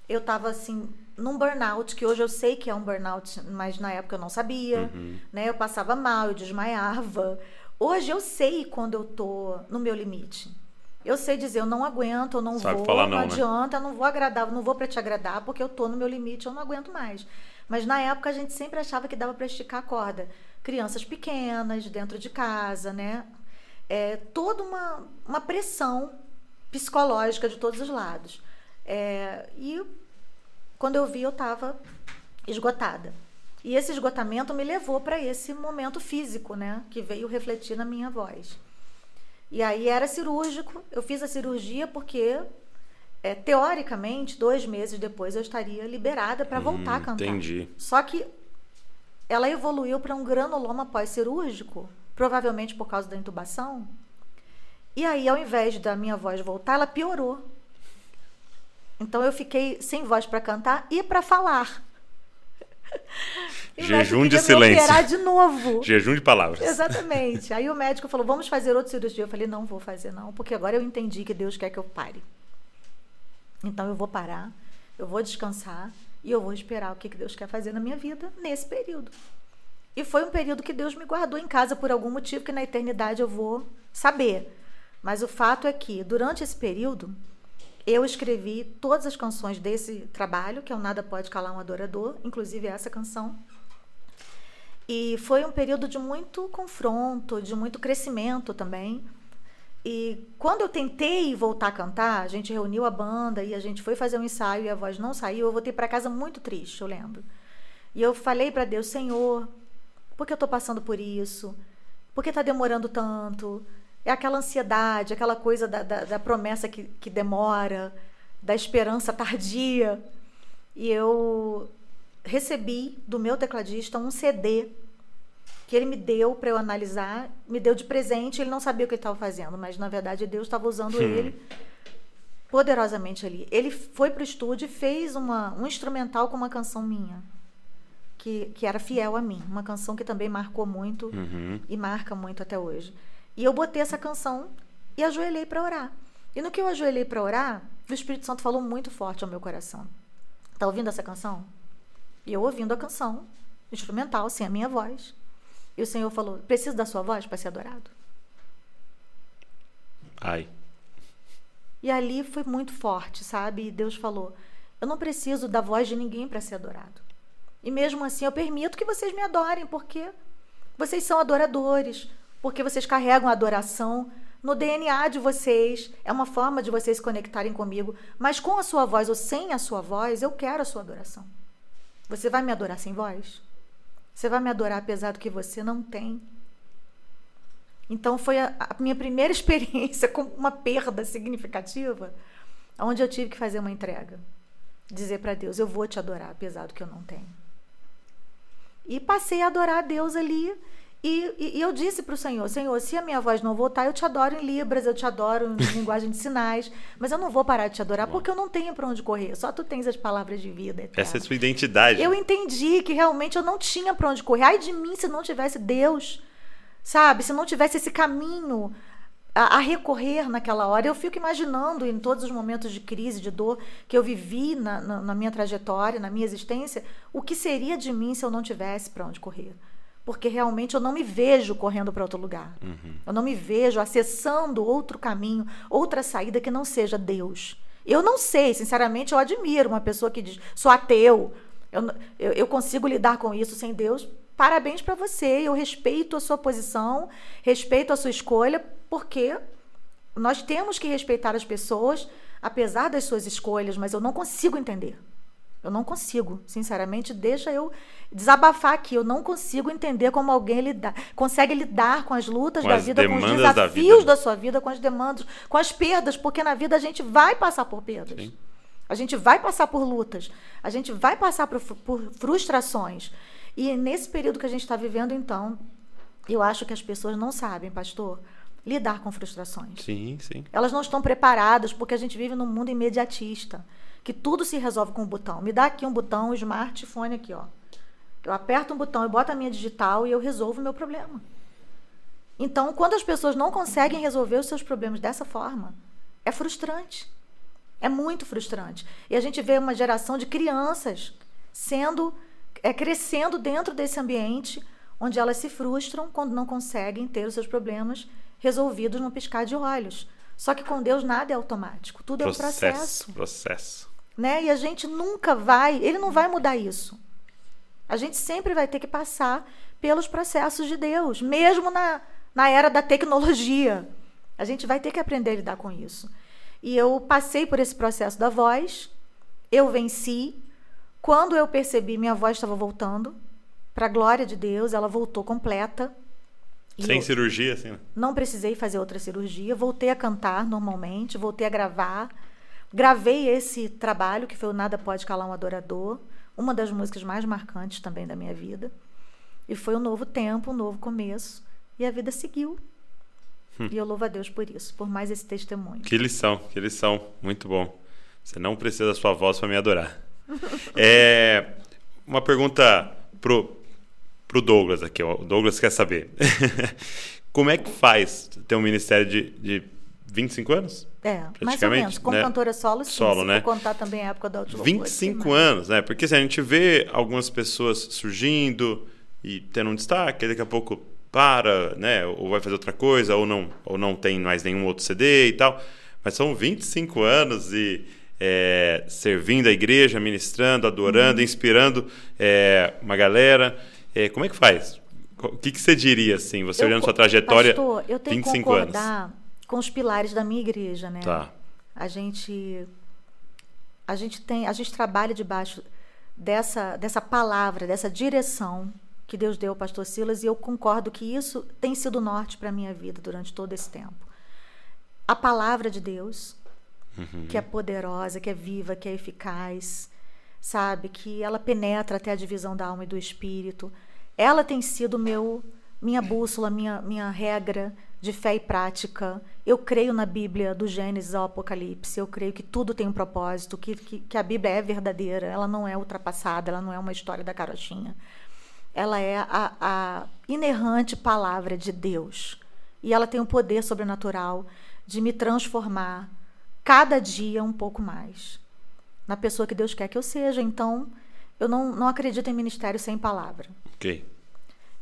Eu estava assim num burnout que hoje eu sei que é um burnout, mas na época eu não sabia, né? Eu passava mal, eu desmaiava. Hoje eu sei quando eu tô no meu limite. Eu sei dizer, eu não aguento, eu não Sabe vou, falar não, não, né? adianta, eu não vou agradar, eu não vou para te agradar, porque eu tô no meu limite, eu não aguento mais. Mas na época a gente sempre achava que dava para esticar a corda. Crianças pequenas, dentro de casa, né? É, toda uma, uma pressão psicológica de todos os lados. É, e quando eu vi, eu estava esgotada. E esse esgotamento me levou para esse momento físico, né? Que veio refletir na minha voz. E aí era cirúrgico. Eu fiz a cirurgia porque, é, teoricamente, dois meses depois eu estaria liberada para voltar a cantar. Hum, entendi. Só que ela evoluiu para um granuloma pós-cirúrgico, provavelmente por causa da intubação. E aí, ao invés da minha voz voltar, ela piorou. Então eu fiquei sem voz para cantar e para falar. *laughs* E Jejum de silêncio. de novo. *laughs* jejum de palavras Exatamente. Aí o médico falou: vamos fazer outra cirurgia. Eu falei: não vou fazer, não, porque agora eu entendi que Deus quer que eu pare. Então eu vou parar, eu vou descansar e eu vou esperar o que que Deus quer fazer na minha vida nesse período. E foi um período que Deus me guardou em casa por algum motivo que na eternidade eu vou saber. Mas o fato é que, durante esse período, eu escrevi todas as canções desse trabalho, que é o Nada Pode Calar um Adorador, inclusive essa canção. E foi um período de muito confronto, de muito crescimento também. E quando eu tentei voltar a cantar, a gente reuniu a banda e a gente foi fazer um ensaio e a voz não saiu. Eu voltei para casa muito triste, eu lembro. E eu falei para Deus, Senhor, por que eu estou passando por isso? Por que está demorando tanto? É aquela ansiedade, aquela coisa da, da, da promessa que, que demora, da esperança tardia. E eu recebi do meu tecladista um CD que ele me deu para eu analisar, me deu de presente. Ele não sabia o que ele estava fazendo, mas na verdade Deus estava usando hum. ele poderosamente ali. Ele foi para o estúdio e fez uma, um instrumental com uma canção minha, que, que era fiel a mim. Uma canção que também marcou muito uhum. e marca muito até hoje. E eu botei essa canção e ajoelhei para orar. E no que eu ajoelhei para orar, o Espírito Santo falou muito forte ao meu coração. Tá ouvindo essa canção? E eu ouvindo a canção, instrumental, sem a minha voz. E o Senhor falou: preciso da sua voz para ser adorado. Ai. E ali foi muito forte, sabe? E Deus falou: eu não preciso da voz de ninguém para ser adorado. E mesmo assim eu permito que vocês me adorem, porque vocês são adoradores, porque vocês carregam a adoração no DNA de vocês, é uma forma de vocês se conectarem comigo, mas com a sua voz ou sem a sua voz, eu quero a sua adoração. Você vai me adorar sem voz? Você vai me adorar apesar do que você não tem. Então foi a, a minha primeira *laughs* experiência com uma perda significativa, onde eu tive que fazer uma entrega. Dizer para Deus, eu vou te adorar apesar do que eu não tenho. E passei a adorar a Deus ali e, e, eu disse para o Senhor: Senhor, se a minha voz não voltar, eu te adoro em Libras, eu te adoro em *laughs* linguagem de sinais, mas eu não vou parar de te adorar porque eu não tenho para onde correr. Só tu tens as palavras de vida. Eterna. Essa é a sua identidade. Eu entendi que realmente eu não tinha para onde correr. Ai de mim se não tivesse Deus, sabe? Se não tivesse esse caminho a, a, recorrer naquela hora. Eu fico imaginando em todos os momentos de crise, de dor que eu vivi na, na, na minha trajetória, na minha existência, o que seria de mim se eu não tivesse para onde correr porque realmente eu não me vejo correndo para outro lugar. Uhum. Eu não me vejo acessando outro caminho, outra saída que não seja Deus. Eu não sei, sinceramente, eu admiro uma pessoa que diz: sou ateu, eu, eu, eu consigo lidar com isso sem Deus. Parabéns para você, eu respeito a sua posição, respeito a sua escolha, porque nós temos que respeitar as pessoas, apesar das suas escolhas, mas eu não consigo entender. Eu não consigo, sinceramente, deixa eu desabafar aqui. Eu não consigo entender como alguém lida, consegue lidar com as lutas com da as vida, com os desafios da, da, sua vida, com as demandas, com as perdas, porque na vida a gente vai passar por perdas. Sim. A gente vai passar por lutas, a gente vai passar por, por frustrações. E nesse período que a gente está vivendo, então, eu acho que as pessoas não sabem, pastor, lidar com frustrações. Sim, sim. Elas não estão preparadas porque a gente vive num mundo imediatista que tudo se resolve com um botão. Me dá aqui um botão, um smartphone aqui, ó. Eu aperto um botão, eu boto a minha digital e eu resolvo o meu problema. Então, quando as pessoas não conseguem resolver os seus problemas dessa forma, é frustrante. É muito frustrante. E a gente vê uma geração de crianças sendo é, crescendo dentro desse ambiente onde elas se frustram quando não conseguem ter os seus problemas resolvidos no piscar de olhos. Só que com Deus nada é automático, tudo processo, é um processo. Processo. Né? E a gente nunca vai, ele não vai mudar isso. A gente sempre vai ter que passar pelos processos de Deus, mesmo na, na era da tecnologia. A gente vai ter que aprender a lidar com isso. E eu passei por esse processo da voz, eu venci. Quando eu percebi, minha voz estava voltando, para a glória de Deus, ela voltou completa. Sem cirurgia, assim, né? Não precisei fazer outra cirurgia. Voltei a cantar normalmente, voltei a gravar. Gravei esse trabalho, que foi o Nada Pode Calar um Adorador, uma das músicas mais marcantes também da minha vida. E foi um novo tempo, um novo começo. E a vida seguiu. Hum. E eu louvo a Deus por isso, por mais esse testemunho. Que lição, que lição. Muito bom. Você não precisa da sua voz para me adorar. *laughs* é, uma pergunta pro pro Douglas aqui. O Douglas quer saber. *laughs* Como é que faz ter um ministério de, de 25 anos? É, mais ou menos. Como né? cantora solo, sim. Solo, né? vou contar também a época da Outlook. 25 anos, né? Porque assim, a gente vê algumas pessoas surgindo e tendo um destaque, daqui a pouco para, né? Ou vai fazer outra coisa, ou não, ou não tem mais nenhum outro CD e tal. Mas são 25 anos e é, servindo a igreja, ministrando, adorando, uhum. inspirando é, uma galera. É, como é que faz? O que, que você diria, assim, você Eu olhando sua trajetória, Pastor, eu tenho que 25 anos? concordar com os pilares da minha igreja, né? Tá. A gente a gente tem, a gente trabalha debaixo dessa dessa palavra, dessa direção que Deus deu ao pastor Silas e eu concordo que isso tem sido norte para a minha vida durante todo esse tempo. A palavra de Deus, que é poderosa, que é viva, que é eficaz, sabe, que ela penetra até a divisão da alma e do espírito. Ela tem sido meu minha bússola, minha minha regra de fé e prática. Eu creio na Bíblia, do Gênesis ao Apocalipse. Eu creio que tudo tem um propósito, que, que, que a Bíblia é verdadeira, ela não é ultrapassada, ela não é uma história da carochinha. Ela é a, a inerrante palavra de Deus. E ela tem um poder sobrenatural de me transformar cada dia um pouco mais na pessoa que Deus quer que eu seja. Então, eu não, não acredito em ministério sem palavra. Ok.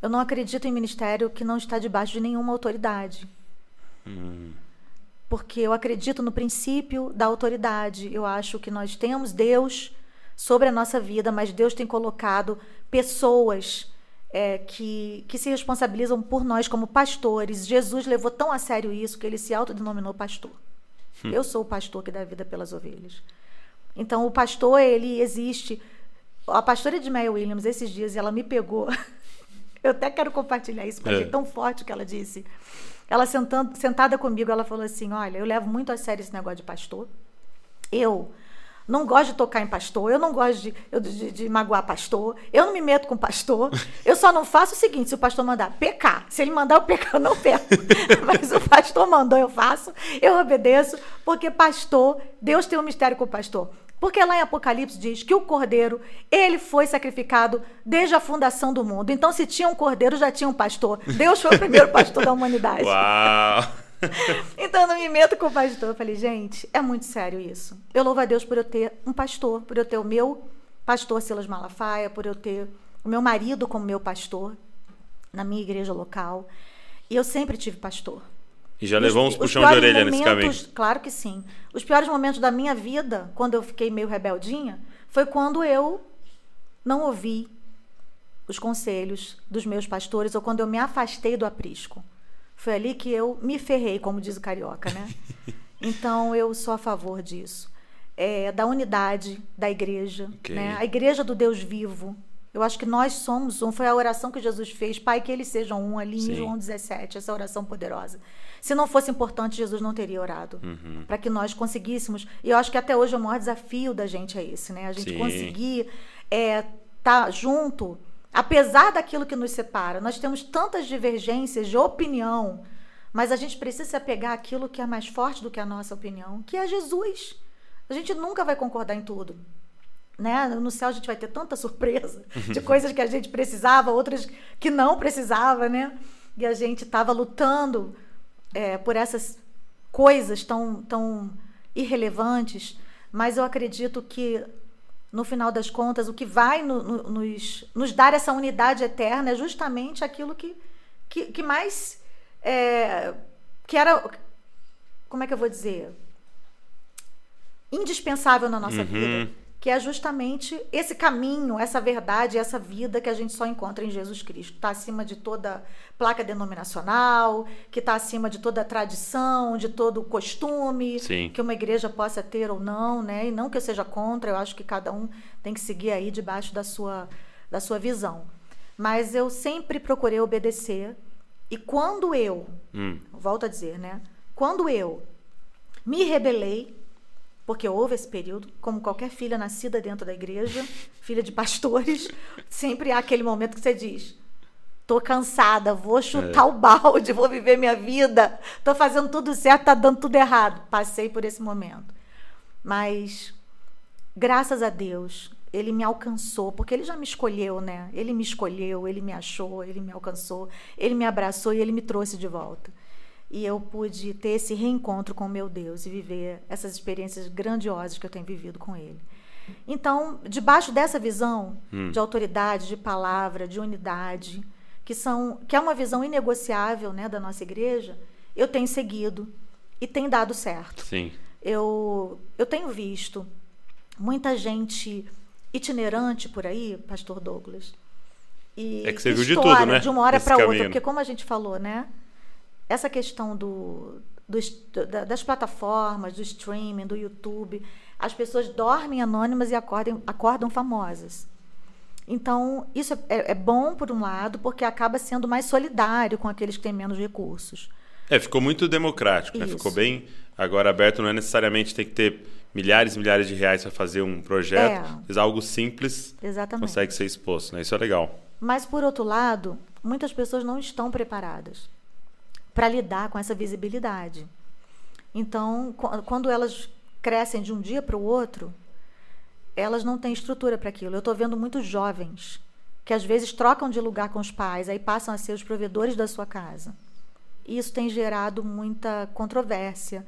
Eu não acredito em ministério que não está debaixo de nenhuma autoridade. Porque eu acredito no princípio da autoridade. Eu acho que nós temos Deus sobre a nossa vida, mas Deus tem colocado pessoas é, que, que se responsabilizam por nós como pastores. Jesus levou tão a sério isso que ele se autodenominou pastor. Eu sou o pastor que dá vida pelas ovelhas. Então, o pastor, ele existe. A pastora Edmeia Williams, esses dias, ela me pegou. *laughs* Eu até quero compartilhar isso, porque É. achei tão forte o que ela disse. Ela sentando, sentada comigo, ela falou assim: Olha, eu levo muito a sério esse negócio de pastor. Eu não gosto de tocar em pastor, eu não gosto de, eu- de, de magoar pastor, eu não me meto com pastor. Eu só não faço o seguinte: se o pastor mandar pecar, se ele mandar eu pecar, eu não peco. *laughs* Mas o pastor mandou, eu faço, eu obedeço, porque pastor, Deus tem um mistério com o pastor. Porque lá em Apocalipse diz que o cordeiro, ele foi sacrificado desde a fundação do mundo. Então, se tinha um cordeiro, já tinha um pastor. Deus foi o primeiro pastor da humanidade. Uau! *laughs* Então eu não me meto com o pastor. Eu falei, gente, é muito sério isso. Eu louvo a Deus por eu ter um pastor, por eu ter o meu pastor Silas Malafaia, por eu ter o meu marido como meu pastor na minha igreja local. E eu sempre tive pastor. E já levou uns puxão de orelha nesse momentos- caminho. Claro que sim. Os piores momentos da minha vida, quando eu fiquei meio rebeldinha, foi quando eu não ouvi os conselhos dos meus pastores ou quando eu me afastei do aprisco. Foi ali que eu me ferrei, como diz o carioca, né? *laughs* Então eu sou a favor disso. É, da unidade da igreja, Ok. né? A igreja do Deus vivo. Eu acho que nós somos um. Foi a oração que Jesus fez, Pai, que eles sejam um ali Sim. em João 17, essa oração poderosa. Se não fosse importante, Jesus não teria orado. Uhum. Para que nós conseguíssemos. E eu acho que até hoje o maior desafio da gente é esse, né? A gente Sim. conseguir estar junto, apesar daquilo que nos separa. Nós temos tantas divergências de opinião, mas a gente precisa se apegar àquilo que é mais forte do que a nossa opinião, que é Jesus. A gente nunca vai concordar em tudo. Né? No céu a gente vai ter tanta surpresa de coisas que a gente precisava, outras que não precisava, né? E a gente estava lutando é, por essas coisas tão, tão irrelevantes, mas eu acredito que no final das contas o que vai no- no- nos, nos dar essa unidade eterna é justamente aquilo que, que, que mais é, que era como é que eu vou dizer indispensável na nossa Uhum. vida, que é justamente esse caminho, essa verdade, essa vida que a gente só encontra em Jesus Cristo. Está acima de toda placa denominacional, que está acima de toda tradição, de todo costume Sim. que uma igreja possa ter ou não, né? E não que eu seja contra, eu acho que cada um tem que seguir aí debaixo da sua, da sua visão. Mas eu sempre procurei obedecer. E quando eu, Hum. volto a dizer, né? Quando eu me rebelei, porque houve esse período, como qualquer filha nascida dentro da igreja, filha de pastores, *laughs* sempre há aquele momento que você diz: tô cansada, vou chutar o balde, vou viver minha vida, tô fazendo tudo certo, tá dando tudo errado. Passei por esse momento. Mas graças a Deus, ele me alcançou, porque ele já me escolheu, né? Ele me escolheu, ele me achou, ele me alcançou, ele me abraçou e ele me trouxe de volta. E eu pude ter esse reencontro com o meu Deus e viver essas experiências grandiosas que eu tenho vivido com ele. Então, debaixo dessa visão de autoridade, de palavra, de unidade, que são que é uma visão inegociável, né, da nossa igreja, eu tenho seguido e tem dado certo Sim. eu, eu tenho visto muita gente itinerante por aí, Pastor Douglas, E É que você viu de tudo, né, De uma hora para outra, porque como a gente falou, né? Essa questão do, do das plataformas, do streaming, do YouTube, as pessoas dormem anônimas e acordam, acordam famosas. Então, isso é, é- é bom por um lado, porque acaba sendo mais solidário com aqueles que têm menos recursos. É, ficou muito democrático, né? Ficou bem agora aberto, não é necessariamente tem que ter milhares e milhares de reais para fazer um projeto, É. mas algo simples Exatamente. consegue ser exposto, né? Isso é legal. Mas, por outro lado, muitas pessoas não estão preparadas para lidar com essa visibilidade. Então, qu- quando elas crescem de um dia para o outro, elas não têm estrutura para aquilo. Eu estou vendo muitos jovens que às vezes trocam de lugar com os pais, aí passam a ser os provedores da sua casa. E isso tem gerado muita controvérsia,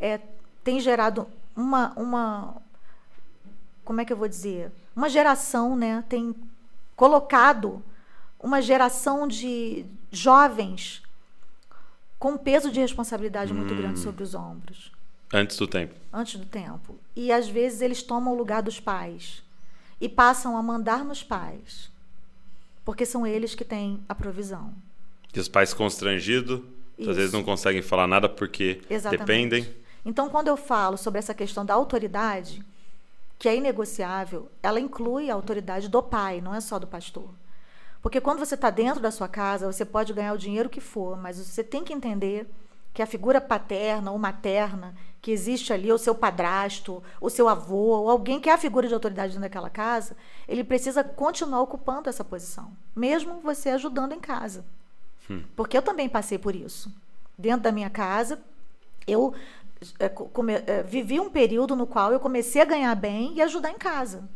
é, tem gerado uma, uma, como é que eu vou dizer? Uma geração, né? Tem colocado uma geração de jovens com um peso de responsabilidade muito grande sobre os ombros Antes do tempo. antes do tempo. E às vezes eles tomam o lugar dos pais e passam a mandar nos pais, porque são eles que têm a provisão. E os pais constrangidos, às vezes não conseguem falar nada porque Exatamente. dependem. Então, quando eu falo sobre essa questão da autoridade, que é inegociável, ela inclui a autoridade do pai, não é só do pastor. Porque quando você está dentro da sua casa, você pode ganhar o dinheiro que for, mas você tem que entender que a figura paterna ou materna que existe ali, o seu padrasto, o seu avô, ou alguém que é a figura de autoridade dentro daquela casa, ele precisa continuar ocupando essa posição, mesmo você ajudando em casa. Porque eu também passei por isso. Dentro da minha casa, eu é, co- come- é, vivi um período no qual eu comecei a ganhar bem e ajudar em casa.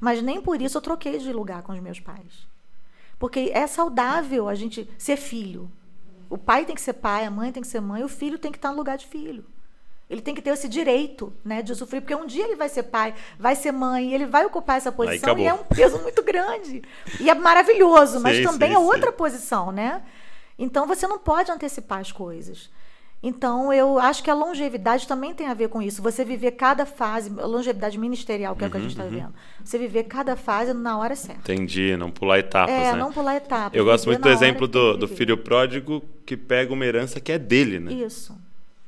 Mas nem por isso eu troquei de lugar com os meus pais. Porque é saudável a gente ser filho. O pai tem que ser pai, a mãe tem que ser mãe, o filho tem que estar no lugar de filho. Ele tem que ter esse direito, né, de usufruir, porque um dia ele vai ser pai, vai ser mãe, ele vai ocupar essa posição e é um peso muito grande. E é maravilhoso, *laughs* mas Sei, também sei, é outra posição, né? Então você não pode antecipar as coisas. Então eu acho que a longevidade também tem a ver com isso. Você viver cada fase, longevidade ministerial, que é o que a Uhum, gente está vivendo. Você viver cada fase na hora certa. Entendi, não pular etapas, é, né? não pular etapas. Eu gosto muito do exemplo do, do filho pródigo que pega uma herança que é dele, né? Isso.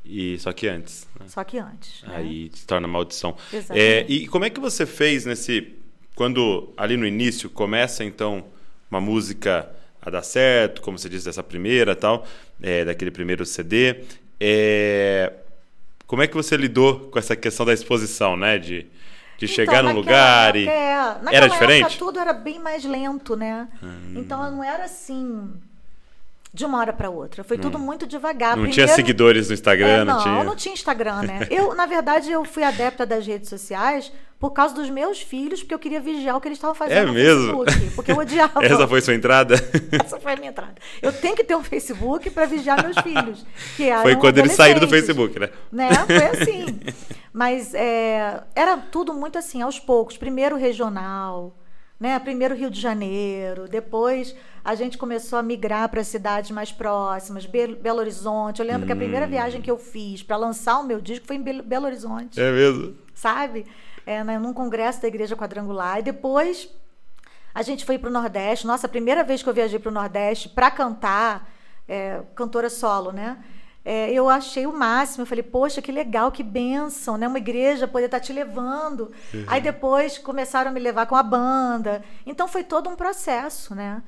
E só que antes. né? Só que antes. né? Aí se torna maldição. Exatamente. É, e como é que você fez nesse. Quando ali no início começa então uma música a dar certo, como você disse, dessa primeira tal, é, daquele primeiro CD. É, como é que você lidou com essa questão da exposição, né? De, de chegar Então, num lugar e. época, é, naquela Era época, diferente? tudo era bem mais lento, né? Hum. Então não era assim de uma hora para outra. Foi tudo muito devagar. Hum. Não Primeiro- tinha seguidores no Instagram, É, não, não, tinha. eu não tinha Instagram, né? *laughs* Eu, na verdade, eu fui adepta das redes sociais por causa dos meus filhos, porque eu queria vigiar o que eles estavam fazendo É no mesmo? Facebook. Porque eu odiava. *laughs* Essa foi sua entrada? *laughs* Essa foi a minha entrada. Eu tenho que ter um Facebook para vigiar meus filhos. Que Foi quando eles saíram do Facebook, né? né? Foi assim. Mas é, era tudo muito assim, aos poucos. Primeiro regional, né? Primeiro Rio de Janeiro, depois a gente começou a migrar para cidades mais próximas, Be- Belo Horizonte. Eu lembro que a primeira viagem que eu fiz para lançar o meu disco foi em Belo Belo Horizonte, É mesmo? sabe? É, né, num congresso da Igreja Quadrangular. E depois a gente foi para o Nordeste. Nossa, a primeira vez que eu viajei para o Nordeste para cantar, é, cantora solo, né? É, eu achei o máximo. Eu falei, poxa, que legal, que bênção, né? Uma igreja poder estar te levando. Aí depois começaram a me levar com a banda. Então foi todo um processo, né?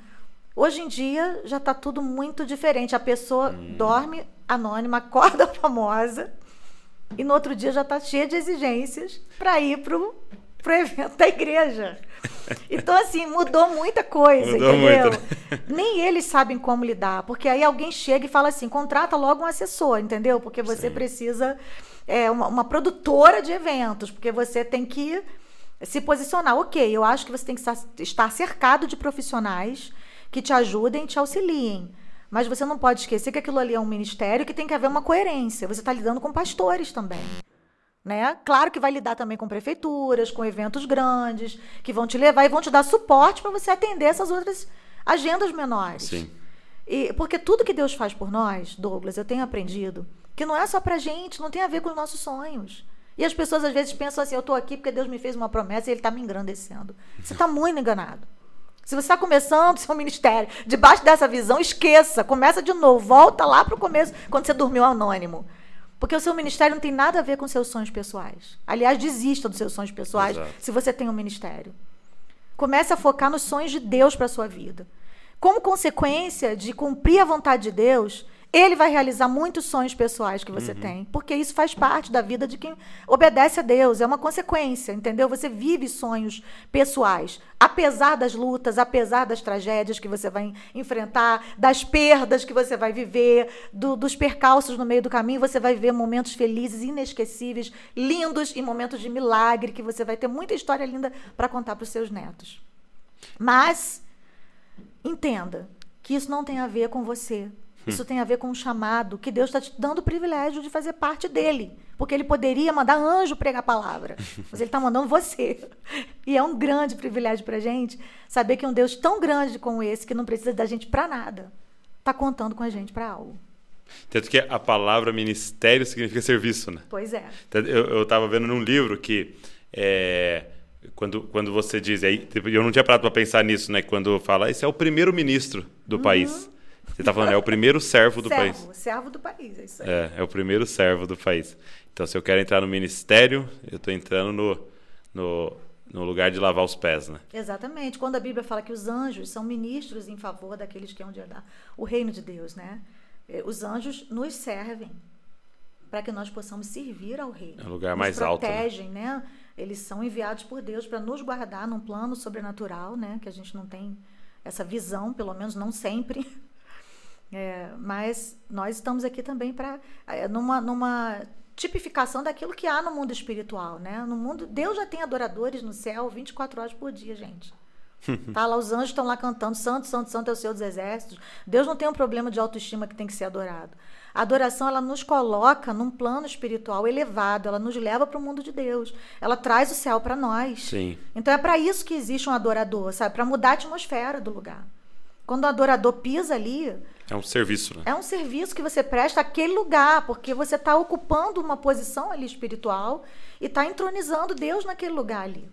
Hoje em dia já está tudo muito diferente. A pessoa dorme anônima, *laughs* acorda famosa e no outro dia já está cheia de exigências para ir pro pro evento da igreja. *laughs* Então, assim, mudou muita coisa, Mudou entendeu? muito, *laughs* Nem eles sabem como lidar, porque aí alguém chega e fala assim: contrata logo um assessor, entendeu? Porque você precisa. É, uma, uma produtora de eventos, porque você tem que se posicionar. Ok, eu acho que você tem que estar cercado de profissionais que te ajudem e te auxiliem. Mas você não pode esquecer que aquilo ali é um ministério que tem que haver uma coerência. Você está lidando com pastores também. Né? Claro que vai lidar também com prefeituras, com eventos grandes, que vão te levar e vão te dar suporte para você atender essas outras agendas menores. Sim. E, porque tudo que Deus faz por nós, Douglas, eu tenho aprendido, que não é só pra gente, não tem a ver com os nossos sonhos. E as pessoas às vezes pensam assim, eu tô aqui porque Deus me fez uma promessa e ele tá me engrandecendo. Você tá muito enganado. Se você está começando *laughs* seu ministério debaixo dessa visão, esqueça, começa de novo, volta lá para o começo, quando você dormiu anônimo. Porque o seu ministério não tem nada a ver com seus sonhos pessoais. Aliás, desista dos seus sonhos pessoais Exato. se você tem um ministério. Comece a focar nos sonhos de Deus para sua vida. Como consequência de cumprir a vontade de Deus, ele vai realizar muitos sonhos pessoais que você tem, porque isso faz parte da vida de quem obedece a Deus, é uma consequência, entendeu? Você vive sonhos pessoais, apesar das lutas, apesar das tragédias que você vai enfrentar, das perdas que você vai viver, do- dos percalços no meio do caminho, você vai ver momentos felizes, inesquecíveis, lindos e momentos de milagre, que você vai ter muita história linda para contar para os seus netos. Mas entenda que isso não tem a ver com você. Isso tem a ver com um chamado que Deus está te dando o privilégio de fazer parte dele. Porque ele poderia mandar anjo pregar a palavra. *laughs* Mas ele está mandando você. E é um grande privilégio para gente saber que um Deus tão grande como esse, que não precisa da gente para nada, está contando com a gente para algo. Tanto que a palavra ministério significa serviço, né? Pois é. Tanto- Eu estava vendo num livro que é, quando, quando você diz, aí, tipo, eu não tinha parado para pensar nisso, né? Quando fala, esse é o primeiro ministro do país. Você está falando, é o primeiro servo do país. servo, servo do país, é isso aí. É, é o primeiro servo do país. Então, se eu quero entrar no ministério, eu estou entrando no, no, no lugar de lavar os pés, né? Exatamente. Quando a Bíblia fala que os anjos são ministros em favor daqueles que hão de herdar o reino de Deus, né? Eh, Os anjos nos servem para que nós possamos servir ao rei. É o lugar Nos mais alto, né? protegem, né? Eles são enviados por Deus para nos guardar num plano sobrenatural, né? Que a gente não tem essa visão, pelo menos não sempre. *laughs* É, mas nós estamos aqui também para numa, numa tipificação daquilo que há no mundo espiritual, né? No mundo, Deus já tem adoradores no céu 24 horas por dia, gente. *laughs* Tá lá, os anjos estão lá cantando, santo, santo, santo é o Senhor dos exércitos. Deus não tem um problema de autoestima que tem que ser adorado. A adoração, ela nos coloca num plano espiritual elevado, ela nos leva para o mundo de Deus. Ela traz o céu para nós. Sim. Então é para isso que existe um adorador, sabe? Para mudar a atmosfera do lugar. Quando o adorador pisa ali, É um serviço, né? é um serviço que você presta àquele lugar, porque você está ocupando uma posição ali espiritual e está entronizando Deus naquele lugar ali.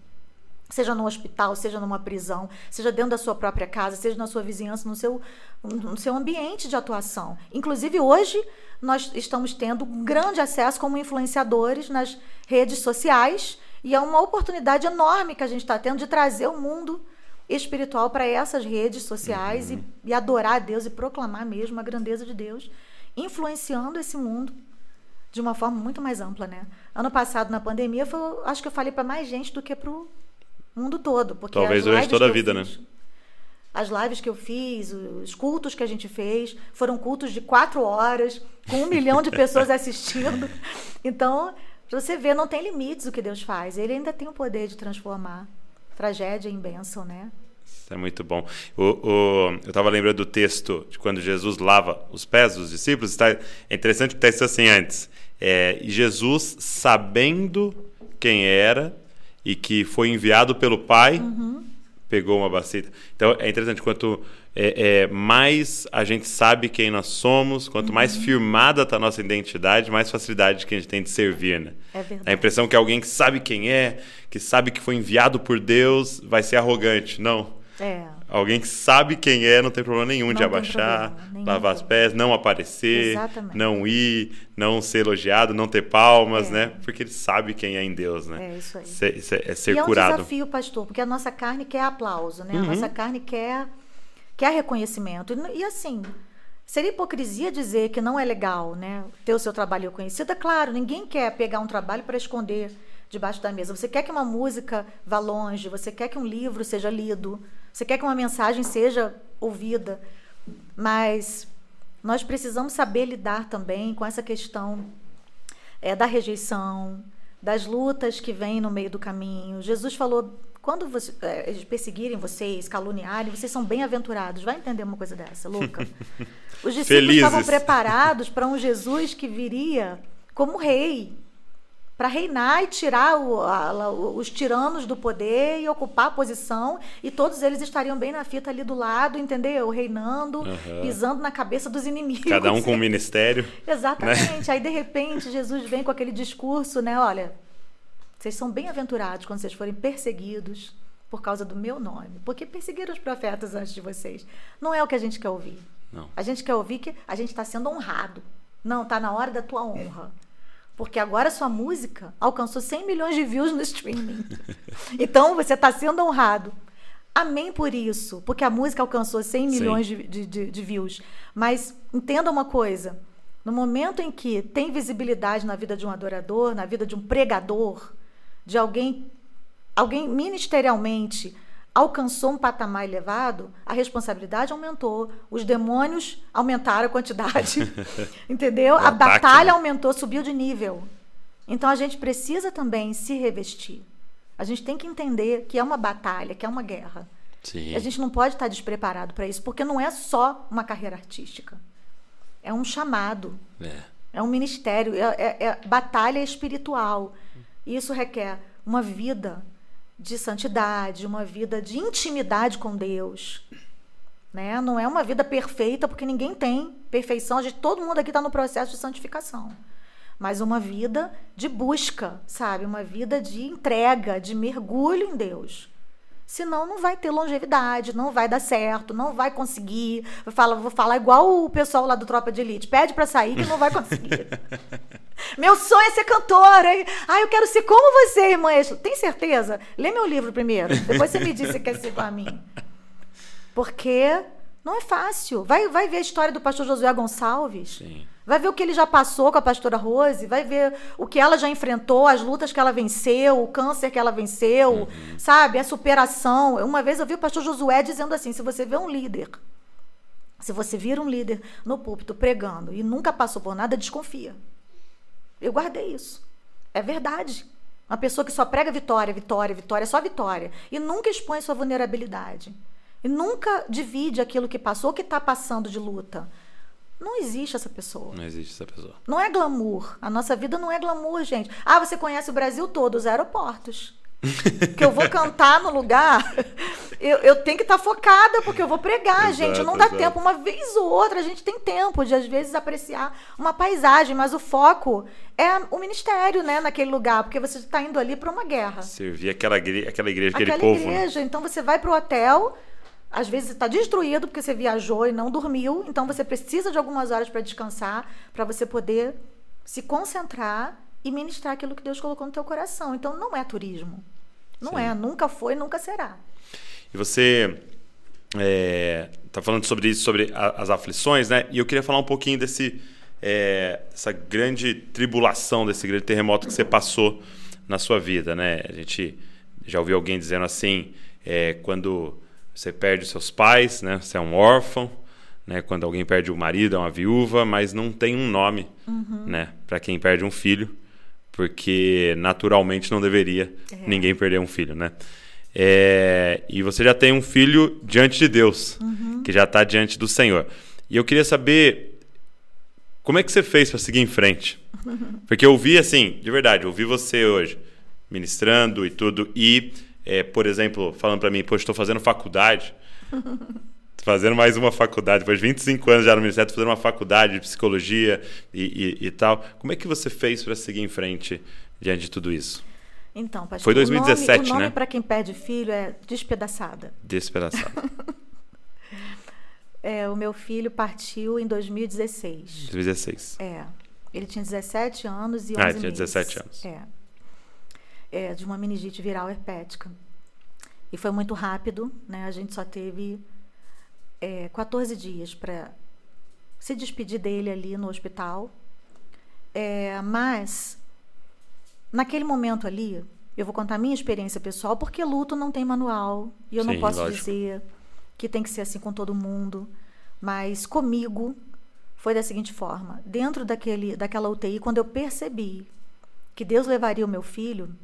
Seja no hospital, seja numa prisão, seja dentro da sua própria casa, seja na sua vizinhança, no seu, no seu ambiente de atuação. Inclusive, hoje, nós estamos tendo grande acesso como influenciadores nas redes sociais e é uma oportunidade enorme que a gente está tendo de trazer o mundo espiritual para essas redes sociais e, e adorar a Deus e proclamar mesmo a grandeza de Deus, influenciando esse mundo de uma forma muito mais ampla, né? Ano passado, na pandemia, foi, acho que eu falei para mais gente do que para o mundo todo. Porque Talvez lives toda a vida, né? fiz- As lives que eu fiz, os cultos que a gente fez, foram cultos de quatro horas, com um milhão de pessoas *laughs* assistindo. Então, você ver, não tem limites o que Deus faz. Ele ainda tem o poder de transformar tragédia em bênção, né? Isso é muito bom. O, o- eu estava lembrando do texto de quando Jesus lava os pés dos discípulos. Está, é interessante que está escrito assim antes. É, Jesus, sabendo quem era e que foi enviado pelo Pai, pegou uma bacia. Então é interessante, quanto é, é, mais a gente sabe quem nós somos, quanto mais firmada está a nossa identidade, mais facilidade que a gente tem de servir. Né? É verdade. A impressão que alguém que sabe quem é, que sabe que foi enviado por Deus, vai ser arrogante. Não. É. Alguém que sabe quem é, não tem problema nenhum Não de abaixar, problema, nenhum lavar problema. pés, não aparecer, Exatamente. não ir, não ser elogiado, não ter palmas, É. né? Porque ele sabe quem é em Deus, né? É isso aí. Ser, ser- é ser e é um curado. desafio, pastor, porque a nossa carne quer aplauso, né? A Uhum. nossa carne quer, quer reconhecimento. E, e, assim, seria hipocrisia dizer que não é legal, né? Ter o seu trabalho reconhecido. É claro, ninguém quer pegar um trabalho para esconder debaixo da mesa. Você quer que uma música vá longe, você quer que um livro seja lido, você quer que uma mensagem seja ouvida. Mas nós precisamos saber lidar também com essa questão é, da rejeição, das lutas que vêm no meio do caminho. Jesus falou: quando você, é, eles perseguirem vocês, caluniarem, vocês são bem-aventurados. Vai entender uma coisa dessa, Luca? *laughs* Os discípulos Felizes. estavam preparados para um Jesus que viria como rei, para reinar e tirar o- a- os tiranos do poder e ocupar a posição, e todos eles estariam bem na fita ali do lado, entendeu? Reinando, Aham. pisando na cabeça dos inimigos. Cada um com um *laughs* ministério. Exatamente. Aí, de repente, Jesus vem com aquele discurso, né? Olha, vocês são bem-aventurados quando vocês forem perseguidos por causa do meu nome, porque perseguiram os profetas antes de vocês. Não é o que a gente quer ouvir. Não. A gente quer ouvir que a gente está sendo honrado. Não, tá na hora da tua honra. Porque agora sua música alcançou 100 milhões de views no streaming. *laughs* Então você está sendo honrado. Amém por isso, porque a música alcançou 100 milhões de, de, de, de views. Mas entenda uma coisa: no momento em que tem visibilidade na vida de um adorador, na vida de um pregador, de alguém, alguém ministerialmente alcançou um patamar elevado, a responsabilidade aumentou, os demônios aumentaram a quantidade, *laughs* entendeu? a batalha né? aumentou, subiu de nível. Então a gente precisa também se revestir. A gente tem que entender que é uma batalha, que é uma guerra. Sim. A gente não pode estar despreparado para isso, porque não é só uma carreira artística. É um chamado, É. é um ministério, é, é- é batalha espiritual. Isso requer uma vida de santidade, uma vida de intimidade com Deus. Né? Não é uma vida perfeita, porque ninguém tem perfeição. A gente, todo mundo aqui está no processo de santificação. Mas uma vida de busca, sabe? Uma vida de entrega, de mergulho em Deus. Senão não vai ter longevidade, não vai dar certo, não vai conseguir. Vou falar, vou falar igual o pessoal lá do Tropa de Elite. Pede pra sair que não vai conseguir. *laughs* meu sonho é ser cantora. hein? Ah, eu quero ser como você, irmã. Tem certeza? Lê meu livro primeiro. Depois você me diz se quer ser igual a mim. Porque não é fácil. Vai, vai ver a história do pastor Josué Gonçalves. Sim. Vai ver o que ele já passou com a pastora Rose, vai ver o que ela já enfrentou, as lutas que ela venceu, o câncer que ela venceu, sabe? A superação. Uma vez eu vi o pastor Josué dizendo assim: se você vê um líder, se você vira um líder no púlpito pregando e nunca passou por nada, desconfia. Eu guardei isso. É verdade. Uma pessoa que só prega vitória, vitória, vitória, só vitória. E nunca expõe sua vulnerabilidade. E nunca divide aquilo que passou, que está passando de luta. Não existe essa pessoa. Não existe essa pessoa. Não é glamour. A nossa vida não é glamour, gente. Ah, você conhece o Brasil todo, os aeroportos. *laughs* que eu vou cantar no lugar, eu, eu tenho que estar focada, porque eu vou pregar, Exato, gente. Não dá exato. tempo. Uma vez ou outra, a gente tem tempo de, às vezes, apreciar uma paisagem, mas o foco é o ministério, né, naquele lugar, porque você está indo ali para uma guerra. Servir aquela, igre- aquela igreja, aquele Aquela povo. né? igreja. Então você vai para o hotel, às vezes está destruído porque você viajou e não dormiu, então você precisa de algumas horas para descansar, para você poder se concentrar e ministrar aquilo que Deus colocou no teu coração. Então não é turismo. Não Sim. é, nunca foi, nunca será. E você é, tá falando sobre isso, sobre a- as aflições, né? E eu queria falar um pouquinho desse é, essa grande tribulação, desse grande terremoto que você passou na sua vida, né? A gente já ouviu alguém dizendo assim, é, quando você perde seus pais, né? Você é um órfão, né? Quando alguém perde o marido, é uma viúva, mas não tem um nome, né? Para quem perde um filho, porque naturalmente não deveria É. ninguém perder um filho, né? É, e você já tem um filho diante de Deus, que já está diante do Senhor. E eu queria saber como é que você fez para seguir em frente? *laughs* Porque eu vi assim, de verdade, eu vi você hoje ministrando e tudo, e, é, por exemplo, falando para mim, poxa, estou fazendo faculdade. *laughs* Fazendo mais uma faculdade, depois de 25 anos já no Ministério, fazendo uma faculdade de psicologia e, e- e tal. Como é que você fez para seguir em frente diante de tudo isso? Então, pastor, Foi 2017, o nome, o nome né? para quem perde filho é despedaçada. Despedaçado. *laughs* É, o meu filho partiu em 2016. 2016. É. Ele tinha 17 anos e 11 Ah, ele tinha meses. 17 anos. É. É, de uma meningite viral herpética. E foi muito rápido, né? A gente só teve é, 14 dias para se despedir dele ali no hospital. É, mas, naquele momento ali, eu vou contar a minha experiência pessoal, porque luto não tem manual. E eu não Sim, posso lógico. dizer que tem que ser assim com todo mundo. Mas comigo foi da seguinte forma: dentro daquele, daquela UTI, quando eu percebi que Deus levaria o meu filho,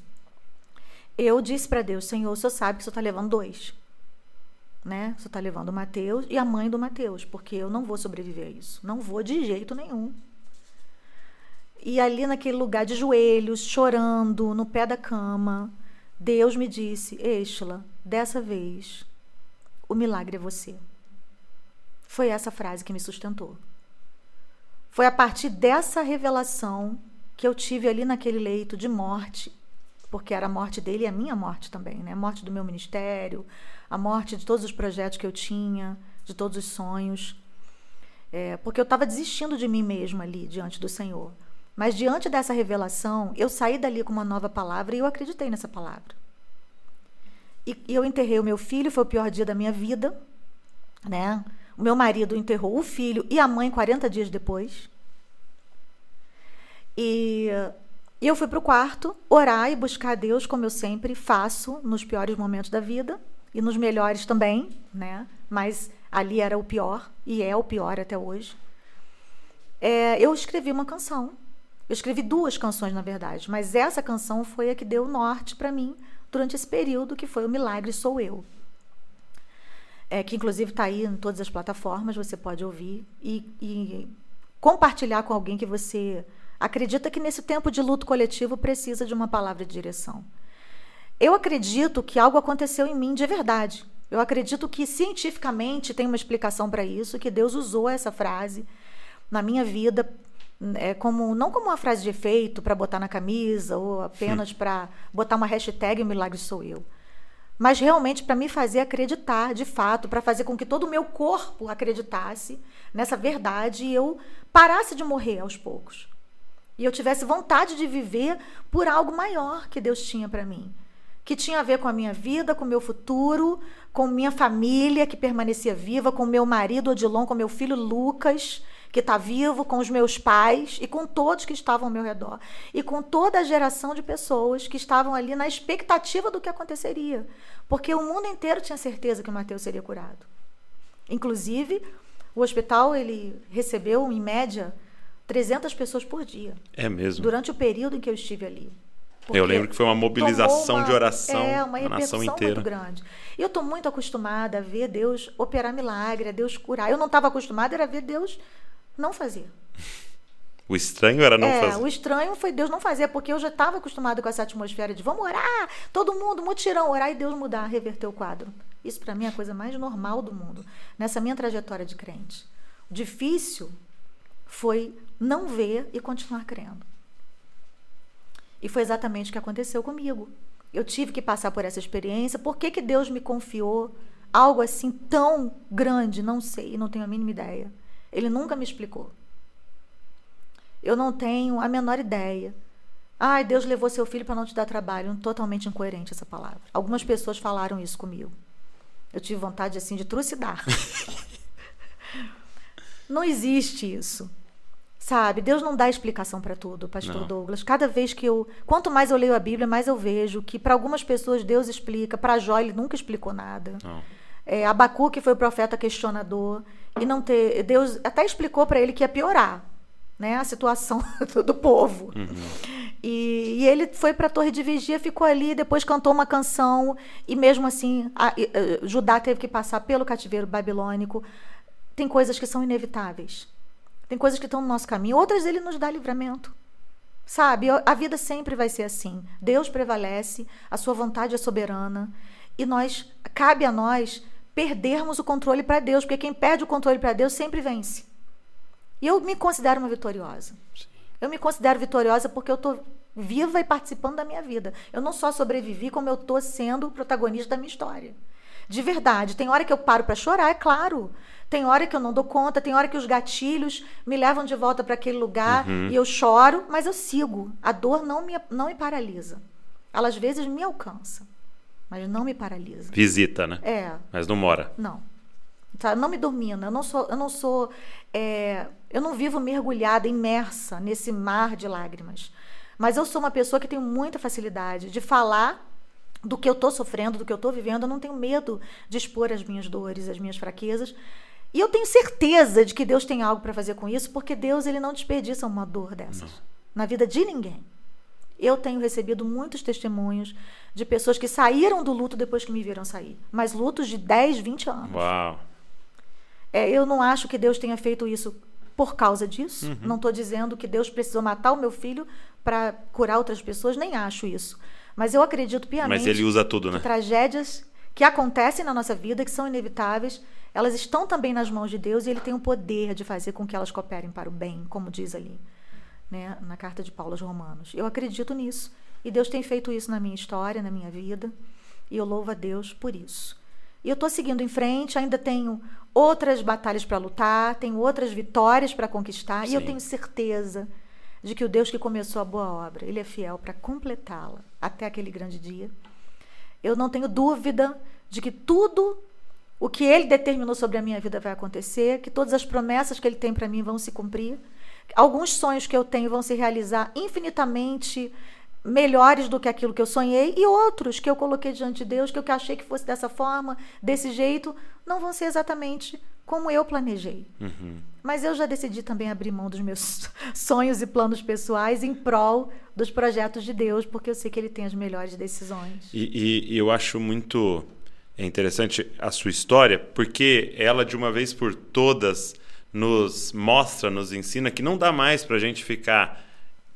eu disse para Deus: Senhor, o senhor sabe que o senhor está levando dois. Né? O senhor está levando o Mateus e a mãe do Mateus, porque eu não vou sobreviver a isso. Não vou de jeito nenhum. E ali naquele lugar de joelhos, chorando, no pé da cama, Deus me disse: Estela, dessa vez, o milagre é você. Foi essa frase que me sustentou. Foi a partir dessa revelação que eu tive ali naquele leito de morte porque era a morte dele e a minha morte também, né? A morte do meu ministério, a morte de todos os projetos que eu tinha, de todos os sonhos. É, porque eu estava desistindo de mim mesma ali diante do Senhor. Mas diante dessa revelação, eu saí dali com uma nova palavra e eu acreditei nessa palavra. E, e eu enterrei o meu filho, foi o pior dia da minha vida, né? O meu marido enterrou o filho e a mãe 40 dias depois. E, e eu fui para o quarto orar e buscar a Deus, como eu sempre faço nos piores momentos da vida e nos melhores também, né? Mas ali era o pior e é o pior até hoje. É, eu escrevi uma canção. Eu escrevi duas canções, na verdade, mas essa canção foi a que deu norte para mim durante esse período que foi o Milagre Sou Eu. É, que inclusive está aí em todas as plataformas, você pode ouvir e, e compartilhar com alguém que você acredita que nesse tempo de luto coletivo precisa de uma palavra de direção. Eu acredito que algo aconteceu em mim de verdade. Eu acredito que cientificamente tem uma explicação para isso, que Deus usou essa frase na minha vida é, como não como uma frase de efeito para botar na camisa ou apenas para botar uma hashtag o milagre sou eu, mas realmente para me fazer acreditar de fato, para fazer com que todo o meu corpo acreditasse nessa verdade e eu parasse de morrer aos poucos. E eu tivesse vontade de viver por algo maior que Deus tinha para mim que tinha a ver com a minha vida, com o meu futuro, com minha família que permanecia viva, com meu marido Odilon, com meu filho Lucas, que está vivo, com os meus pais e com todos que estavam ao meu redor. E com toda a geração de pessoas que estavam ali na expectativa do que aconteceria. Porque o mundo inteiro tinha certeza que o Mateus seria curado. Inclusive, o hospital ele recebeu, em média, 300 pessoas por dia. É mesmo. Durante o período em que eu estive ali. Eu lembro que foi uma mobilização uma, de oração é, uma na nação inteira. muito grande. E eu estou muito acostumada a ver Deus operar milagre, a Deus curar. Eu não estava acostumada era ver Deus não fazer. O estranho era não é, fazer. O estranho foi Deus não fazer, porque eu já estava acostumada com essa atmosfera de vamos orar, todo mundo, mutirão, orar e Deus mudar, reverter o quadro. Isso para mim é a coisa mais normal do mundo, nessa minha trajetória de crente. O difícil foi não ver e continuar crendo. E foi exatamente o que aconteceu comigo. Eu tive que passar por essa experiência. Por que, que Deus me confiou algo assim tão grande? Não sei, não tenho a mínima ideia. Ele nunca me explicou. Eu não tenho a menor ideia. Ai, Deus levou seu filho para não te dar trabalho. Totalmente incoerente essa palavra. Algumas pessoas falaram isso comigo. Eu tive vontade assim de trucidar. *laughs* não existe isso. Sabe, Deus não dá explicação para tudo, pastor não. Douglas. Cada vez que eu, quanto mais eu leio a Bíblia, mais eu vejo que para algumas pessoas Deus explica, para Jó ele nunca explicou nada. Não. É, Abacuque foi o profeta questionador e não ter, Deus até explicou para ele que ia piorar, né, a situação *laughs* do povo. Uhum. E, e, ele foi para a torre de vigia, ficou ali, depois cantou uma canção e mesmo assim a, a, a, Judá teve que passar pelo cativeiro babilônico. Tem coisas que são inevitáveis. Tem coisas que estão no nosso caminho, outras ele nos dá livramento. Sabe, a vida sempre vai ser assim. Deus prevalece, a sua vontade é soberana e nós cabe a nós perdermos o controle para Deus, porque quem perde o controle para Deus sempre vence. E eu me considero uma vitoriosa. Sim. Eu me considero vitoriosa porque eu estou viva e participando da minha vida. Eu não só sobrevivi, como eu estou sendo o protagonista da minha história. De verdade. Tem hora que eu paro para chorar, é claro. Tem hora que eu não dou conta, tem hora que os gatilhos me levam de volta para aquele lugar uhum. e eu choro, mas eu sigo. A dor não me, não me paralisa. Ela às vezes me alcança, mas não me paralisa. Visita, né? É. Mas não mora. Não. Tá, não me domina. Eu não sou, eu não sou, é, eu não vivo mergulhada, imersa nesse mar de lágrimas. Mas eu sou uma pessoa que tem muita facilidade de falar do que eu estou sofrendo, do que eu estou vivendo. Eu não tenho medo de expor as minhas dores, as minhas fraquezas. E eu tenho certeza de que Deus tem algo para fazer com isso, porque Deus ele não desperdiça uma dor dessas não. na vida de ninguém. Eu tenho recebido muitos testemunhos de pessoas que saíram do luto depois que me viram sair, mas lutos de 10, 20 anos. Uau. É, eu não acho que Deus tenha feito isso por causa disso. Uhum. Não estou dizendo que Deus precisou matar o meu filho para curar outras pessoas, nem acho isso. Mas eu acredito piamente Mas ele usa tudo, né? tragédias que acontecem na nossa vida, que são inevitáveis, elas estão também nas mãos de Deus e ele tem o poder de fazer com que elas cooperem para o bem, como diz ali, né, na carta de Paulo aos Romanos. Eu acredito nisso. E Deus tem feito isso na minha história, na minha vida. E eu louvo a Deus por isso. E eu estou seguindo em frente, ainda tenho outras batalhas para lutar, tenho outras vitórias para conquistar, Sim. e eu tenho certeza de que o Deus que começou a boa obra, ele é fiel para completá-la até aquele grande dia. Eu não tenho dúvida de que tudo o que ele determinou sobre a minha vida vai acontecer, que todas as promessas que ele tem para mim vão se cumprir. Alguns sonhos que eu tenho vão se realizar infinitamente melhores do que aquilo que eu sonhei e outros que eu coloquei diante de Deus, que eu achei que fosse dessa forma, desse jeito, não vão ser exatamente como eu planejei. Uhum. Mas eu já decidi também abrir mão dos meus *laughs* sonhos e planos pessoais em prol dos projetos de Deus, porque eu sei que Ele tem as melhores decisões. E, e, e eu acho muito interessante a sua história, porque ela, de uma vez por todas, nos mostra, nos ensina que não dá mais para a gente ficar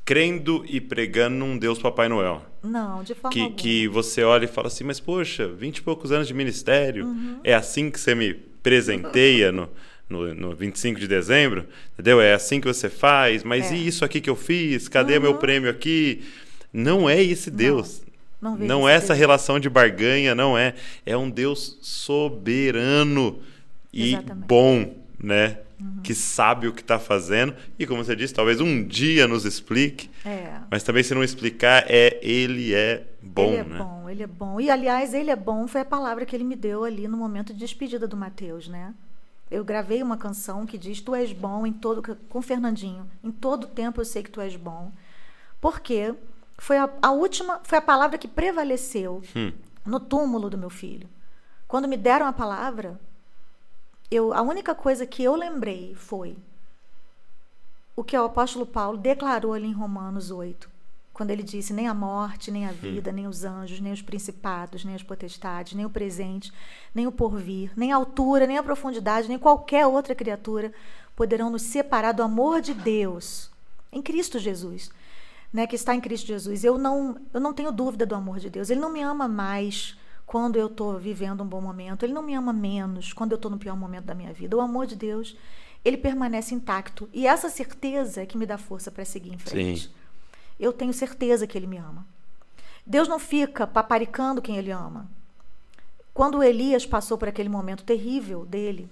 crendo e pregando num Deus Papai Noel. Não, de forma que, alguma. que você olha e fala assim, mas poxa, vinte e poucos anos de ministério, uhum. é assim que você me presenteia no, no, no 25 de dezembro, entendeu? É assim que você faz, mas é. e isso aqui que eu fiz? Cadê uhum. meu prêmio aqui? Não é esse Deus. Não, não, não é essa Deus. relação de barganha, não é. É um Deus soberano e Exatamente. bom, né? Uhum. Que sabe o que está fazendo. E como você disse, talvez um dia nos explique. É. Mas também, se não explicar, é ele é bom. Ele é né? bom, ele é bom. E, aliás, ele é bom foi a palavra que ele me deu ali no momento de despedida do Mateus, né? Eu gravei uma canção que diz: Tu és bom em todo. com o Fernandinho. Em todo tempo eu sei que tu és bom. Porque foi a, a última. Foi a palavra que prevaleceu hum. no túmulo do meu filho. Quando me deram a palavra, eu, a única coisa que eu lembrei foi o que o apóstolo Paulo declarou ali em Romanos 8, quando ele disse: Nem a morte, nem a vida, nem os anjos, nem os principados, nem as potestades, nem o presente, nem o porvir, nem a altura, nem a profundidade, nem qualquer outra criatura poderão nos separar do amor de Deus em Cristo Jesus. Né, que está em Cristo Jesus. Eu não, eu não tenho dúvida do amor de Deus. Ele não me ama mais quando eu estou vivendo um bom momento. Ele não me ama menos quando eu estou no pior momento da minha vida. O amor de Deus, ele permanece intacto. E essa certeza é que me dá força para seguir em frente. Sim. Eu tenho certeza que ele me ama. Deus não fica paparicando quem ele ama. Quando Elias passou por aquele momento terrível dele,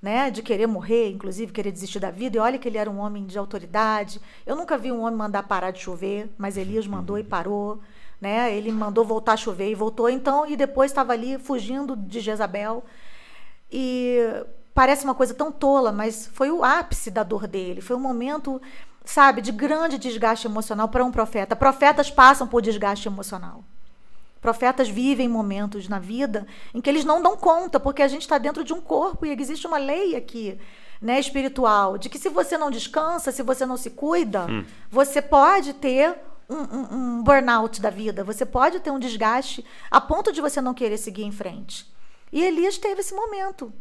né, de querer morrer, inclusive querer desistir da vida, e olha que ele era um homem de autoridade. Eu nunca vi um homem mandar parar de chover, mas Elias mandou e parou né? Ele mandou voltar a chover e voltou então e depois estava ali fugindo de Jezabel. E parece uma coisa tão tola, mas foi o ápice da dor dele, foi um momento, sabe, de grande desgaste emocional para um profeta. Profetas passam por desgaste emocional. Profetas vivem momentos na vida em que eles não dão conta, porque a gente está dentro de um corpo e existe uma lei aqui, né, espiritual, de que se você não descansa, se você não se cuida, hum. você pode ter um, um, burnout da vida, você pode ter um desgaste a ponto de você não querer seguir em frente. E Elias teve esse momento.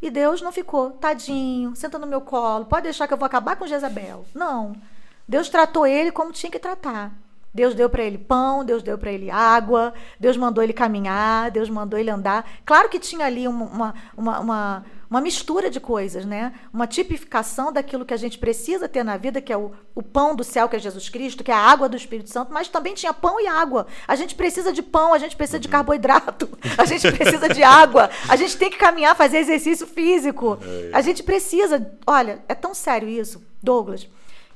E Deus não ficou, tadinho, senta no meu colo, pode deixar que eu vou acabar com Jezabel. Não. Deus tratou ele como tinha que tratar. Deus deu para ele pão, Deus deu para ele água, Deus mandou ele caminhar, Deus mandou ele andar. Claro que tinha ali uma, uma, uma, uma, mistura de coisas, né? Uma tipificação daquilo que a gente precisa ter na vida, que é o, o pão do céu, que é Jesus Cristo, que é a água do Espírito Santo, mas também tinha pão e água. A gente precisa de pão, a gente precisa de uhum. carboidrato, a gente precisa de água, a gente tem que caminhar, fazer exercício físico. É, é. A gente precisa. Olha, é tão sério isso, Douglas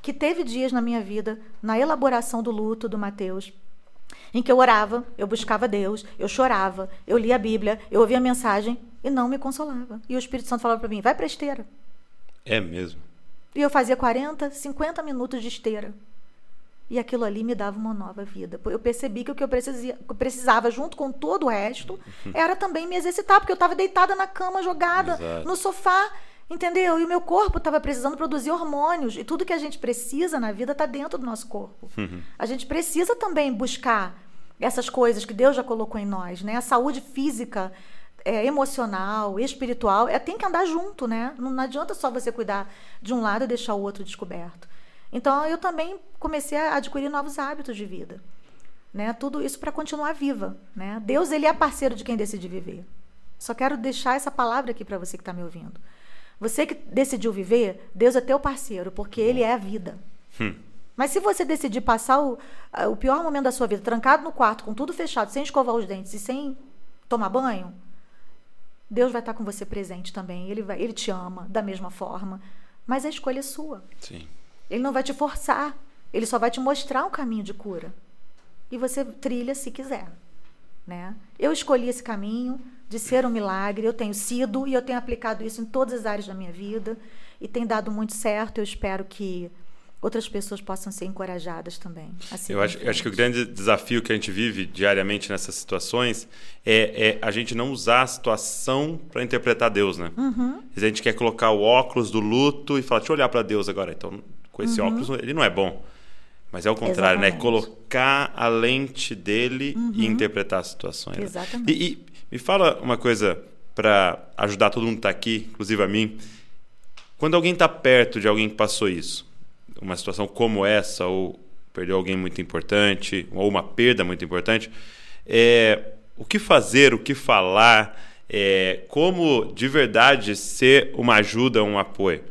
que teve dias na minha vida, na elaboração do luto do Mateus, em que eu orava, eu buscava Deus, eu chorava, eu lia a Bíblia, eu ouvia a mensagem e não me consolava. E o Espírito Santo falava para mim: vai para esteira. É mesmo. E eu fazia 40, 50 minutos de esteira. E aquilo ali me dava uma nova vida. Eu percebi que o que eu precisava, junto com todo o resto, *laughs* era também me exercitar, porque eu estava deitada na cama, jogada Exato. no sofá, Entendeu? E o meu corpo estava precisando produzir hormônios. E tudo que a gente precisa na vida está dentro do nosso corpo. Uhum. A gente precisa também buscar essas coisas que Deus já colocou em nós, né? A saúde física, é, emocional, espiritual, é, tem que andar junto, né? Não, não adianta só você cuidar de um lado e deixar o outro descoberto. Então, eu também comecei a adquirir novos hábitos de vida. Né? Tudo isso para continuar viva. Né? Deus ele é parceiro de quem decide viver. Só quero deixar essa palavra aqui para você que está me ouvindo. Você que decidiu viver, Deus é teu parceiro, porque Ele é a vida. Hum. Mas se você decidir passar o, o pior momento da sua vida trancado no quarto, com tudo fechado, sem escovar os dentes e sem tomar banho, Deus vai estar com você presente também. Ele, vai, ele te ama da mesma forma. Mas a escolha é sua. Sim. Ele não vai te forçar. Ele só vai te mostrar um caminho de cura. E você trilha se quiser. Né? Eu escolhi esse caminho de ser um milagre. Eu tenho sido e eu tenho aplicado isso em todas as áreas da minha vida. E tem dado muito certo. Eu espero que outras pessoas possam ser encorajadas também. eu acho, eu acho que o grande desafio que a gente vive diariamente nessas situações é, é a gente não usar a situação para interpretar Deus, né? Uhum. A gente quer colocar o óculos do luto e falar, deixa eu olhar para Deus agora. Então, com esse uhum. óculos, ele não é bom. Mas é o contrário, né? Exatamente. né? Colocar a lente dele uhum. e interpretar as situações. Exatamente. Né? E, e, me fala uma coisa para ajudar todo mundo que está aqui, inclusive a mim. Quando alguém está perto de alguém que passou isso, uma situação como essa, ou perdeu alguém muito importante, ou uma perda muito importante, é, o que fazer, o que falar, é, como de verdade ser uma ajuda, um apoio.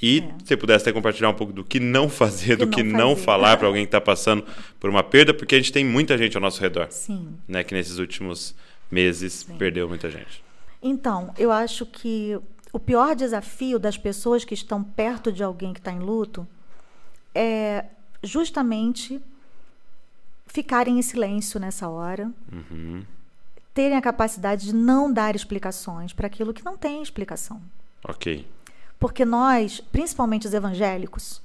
E é. se pudesse até compartilhar um pouco do que não fazer, do que não, não falar para *laughs* alguém que está passando por uma perda, porque a gente tem muita gente ao nosso redor. Sim. Né, que nesses últimos meses Sim. perdeu muita gente. Então, eu acho que o pior desafio das pessoas que estão perto de alguém que está em luto é justamente ficarem em silêncio nessa hora, uhum. terem a capacidade de não dar explicações para aquilo que não tem explicação. Ok. Porque nós, principalmente os evangélicos,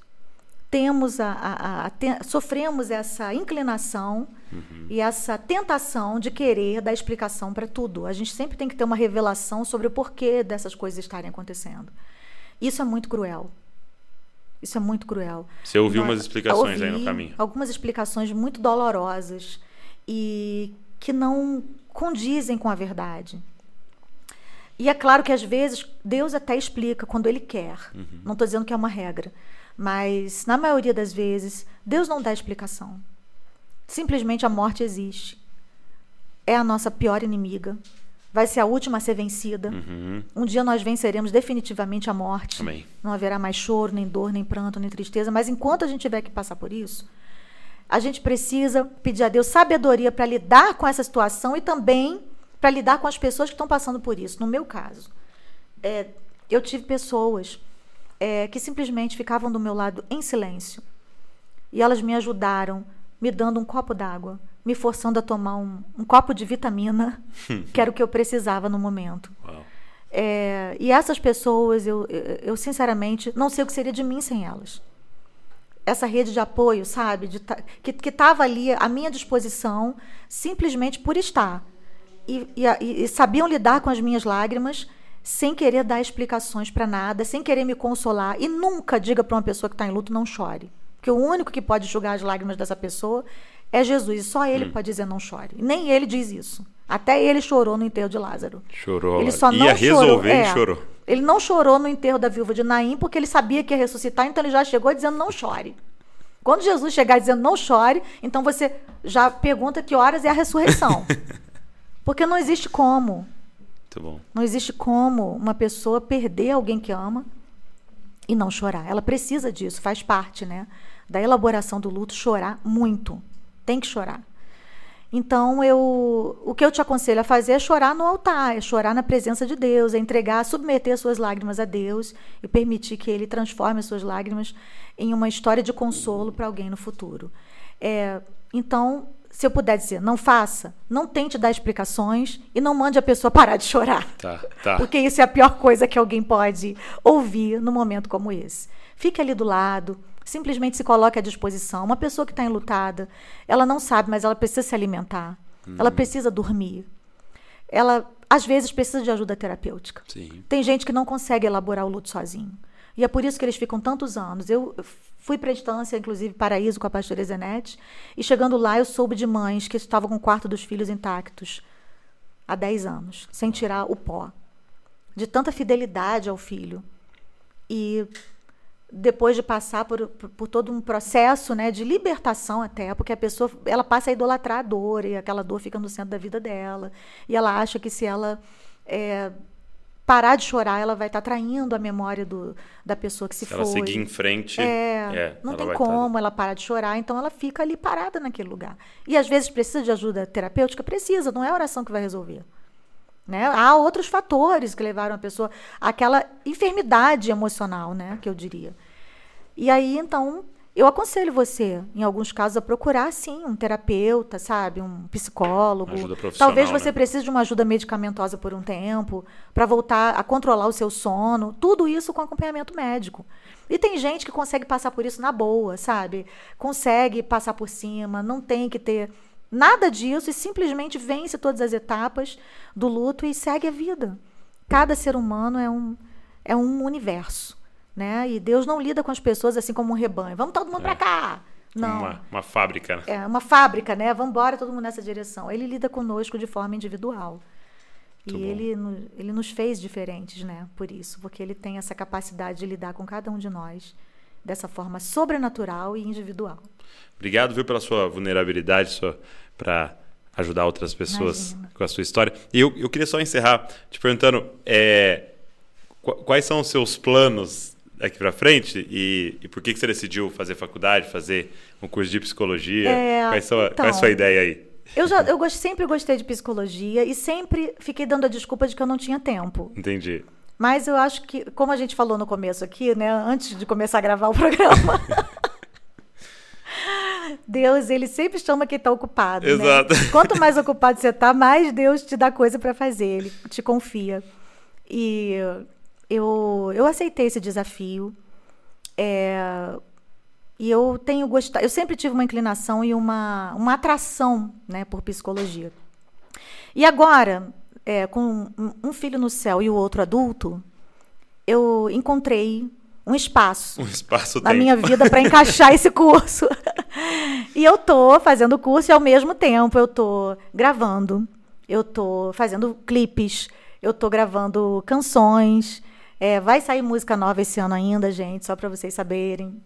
temos a, a, a te, sofremos essa inclinação uhum. e essa tentação de querer dar explicação para tudo. A gente sempre tem que ter uma revelação sobre o porquê dessas coisas estarem acontecendo. Isso é muito cruel. Isso é muito cruel. Você ouviu umas explicações aí no caminho? Algumas explicações muito dolorosas e que não condizem com a verdade. E é claro que às vezes Deus até explica quando Ele quer. Uhum. Não estou dizendo que é uma regra. Mas, na maioria das vezes, Deus não dá explicação. Simplesmente a morte existe. É a nossa pior inimiga vai ser a última a ser vencida. Uhum. Um dia nós venceremos definitivamente a morte. Amém. Não haverá mais choro, nem dor, nem pranto, nem tristeza. Mas enquanto a gente tiver que passar por isso, a gente precisa pedir a Deus sabedoria para lidar com essa situação e também para lidar com as pessoas que estão passando por isso. No meu caso, é, eu tive pessoas é, que simplesmente ficavam do meu lado em silêncio. E elas me ajudaram, me dando um copo d'água, me forçando a tomar um, um copo de vitamina, *laughs* que era o que eu precisava no momento. É, e essas pessoas, eu, eu sinceramente não sei o que seria de mim sem elas. Essa rede de apoio, sabe, de, que estava ali à minha disposição, simplesmente por estar. E, e, e sabiam lidar com as minhas lágrimas sem querer dar explicações para nada, sem querer me consolar. E nunca diga para uma pessoa que está em luto não chore. Porque o único que pode julgar as lágrimas dessa pessoa é Jesus. E só ele hum. pode dizer não chore. Nem ele diz isso. Até ele chorou no enterro de Lázaro. Chorou. Ele só ia não resolver chorou. e é, chorou. Ele não chorou no enterro da viúva de Naim porque ele sabia que ia ressuscitar, então ele já chegou dizendo não chore. Quando Jesus chegar dizendo não chore, então você já pergunta que horas é a ressurreição. *laughs* porque não existe como. Muito bom. Não existe como uma pessoa perder alguém que ama e não chorar. Ela precisa disso, faz parte, né? Da elaboração do luto, chorar muito. Tem que chorar. Então, eu, o que eu te aconselho a fazer é chorar no altar, é chorar na presença de Deus, é entregar, submeter suas lágrimas a Deus e permitir que Ele transforme as suas lágrimas em uma história de consolo para alguém no futuro. É, então, se eu puder dizer, não faça, não tente dar explicações e não mande a pessoa parar de chorar. Tá, tá. Porque isso é a pior coisa que alguém pode ouvir num momento como esse. Fique ali do lado, simplesmente se coloque à disposição. Uma pessoa que está enlutada, ela não sabe, mas ela precisa se alimentar. Hum. Ela precisa dormir. Ela, às vezes, precisa de ajuda terapêutica. Sim. Tem gente que não consegue elaborar o luto sozinho. E é por isso que eles ficam tantos anos. Eu fui para a instância, inclusive, Paraíso, com a pastora Zenete, e chegando lá eu soube de mães que estavam com o quarto dos filhos intactos há 10 anos, sem tirar o pó. De tanta fidelidade ao filho. E depois de passar por, por, por, todo um processo né, de libertação até, porque a pessoa ela passa a idolatrar a dor e aquela dor fica no centro da vida dela. E ela acha que se ela é, parar de chorar, ela vai estar traindo a memória do, da pessoa que se, Se foi. ela seguir em frente, É, não ela tem tá como ela parar de chorar, então ela fica ali parada naquele lugar. E às vezes precisa de ajuda terapêutica? Precisa, não é a oração que vai resolver. Né? Há outros fatores que levaram a pessoa àquela enfermidade emocional, né? Que eu diria. E aí, então, eu aconselho você, em alguns casos, a procurar, sim, um terapeuta, sabe? Um psicólogo. Ajuda profissional, Talvez você né? precise de uma ajuda medicamentosa por um tempo, para voltar a controlar o seu sono. Tudo isso com acompanhamento médico. E tem gente que consegue passar por isso na boa, sabe? Consegue passar por cima, não tem que ter nada disso e simplesmente vence todas as etapas do luto e segue a vida. Cada ser humano é um, é um universo, né? E Deus não lida com as pessoas assim como um rebanho. Vamos todo mundo É. pra cá. Não. Uma, uma fábrica, né? É uma fábrica, né? Vamos embora todo mundo nessa direção. Ele lida conosco de forma individual. E Muito bom. ele, ele nos fez diferentes, né? Por isso, porque ele tem essa capacidade de lidar com cada um de nós dessa forma sobrenatural e individual. Obrigado, viu, pela sua vulnerabilidade para ajudar outras pessoas Imagina. com a sua história. E eu, eu queria só encerrar te perguntando é, qu- quais são os seus planos daqui para frente e, e por que, que você decidiu fazer faculdade, fazer um curso de psicologia? É, quais são a- qual é a então, sua ideia aí? Eu, já, eu gost- sempre gostei de psicologia e sempre fiquei dando a desculpa de que eu não tinha tempo. Entendi. Mas eu acho que, como a gente falou no começo aqui, né, antes de começar a gravar o programa, *laughs* Deus, ele sempre chama quem está ocupado. né? Exato. Quanto mais ocupado você está, mais Deus te dá coisa para fazer, ele te confia. E eu, eu aceitei esse desafio. É, e eu tenho gostado, eu sempre tive uma inclinação e uma, uma atração né, por psicologia. E agora, é, com um- filho no céu e o outro adulto, eu encontrei um espaço Um espaço na minha vida para encaixar esse curso. *laughs* e eu tô fazendo o curso e ao mesmo tempo eu tô gravando, eu tô fazendo clipes, eu tô gravando canções. É, vai sair música nova esse ano ainda, gente, só para vocês saberem.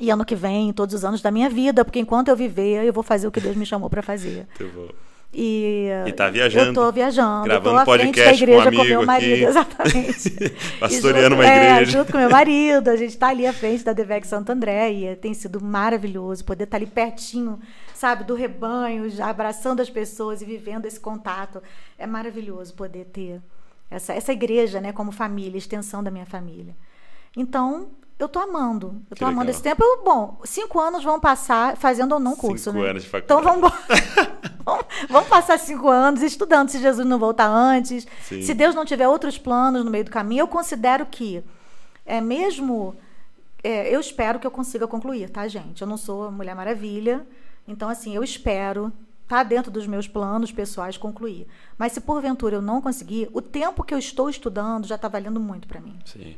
E ano que vem, todos os anos da minha vida, porque enquanto eu viver, eu vou fazer o que Deus me chamou para fazer. Muito *laughs* bom. E, E tá viajando, Eu tô viajando. gravando tô à frente da podcast com um igreja com, amigo meu marido, aqui. *laughs* exatamente. Pastoreando uma é, igreja. junto com meu *laughs* marido, a gente tá ali à frente da Devec Santo André e tem sido maravilhoso poder estar ali pertinho, sabe, do rebanho, já abraçando as pessoas e vivendo esse contato. É maravilhoso poder ter essa, essa igreja, né, como família, extensão da minha família. Então, eu tô amando. Eu Que tô amando legal. esse tempo. Eu, bom, cinco anos vão passar fazendo ou não curso, Cinco né? anos de Então faculdade. vamos embora. *laughs* Vamos- Vamos passar cinco anos estudando se Jesus não voltar antes. Sim. Se Deus não tiver outros planos no meio do caminho, eu considero que é mesmo. é, eu espero que eu consiga concluir, tá, gente? Eu não sou a Mulher Maravilha. Então, assim, eu espero, tá dentro dos meus planos pessoais, concluir. Mas se porventura eu não conseguir, o tempo que eu estou estudando já está valendo muito para mim Sim.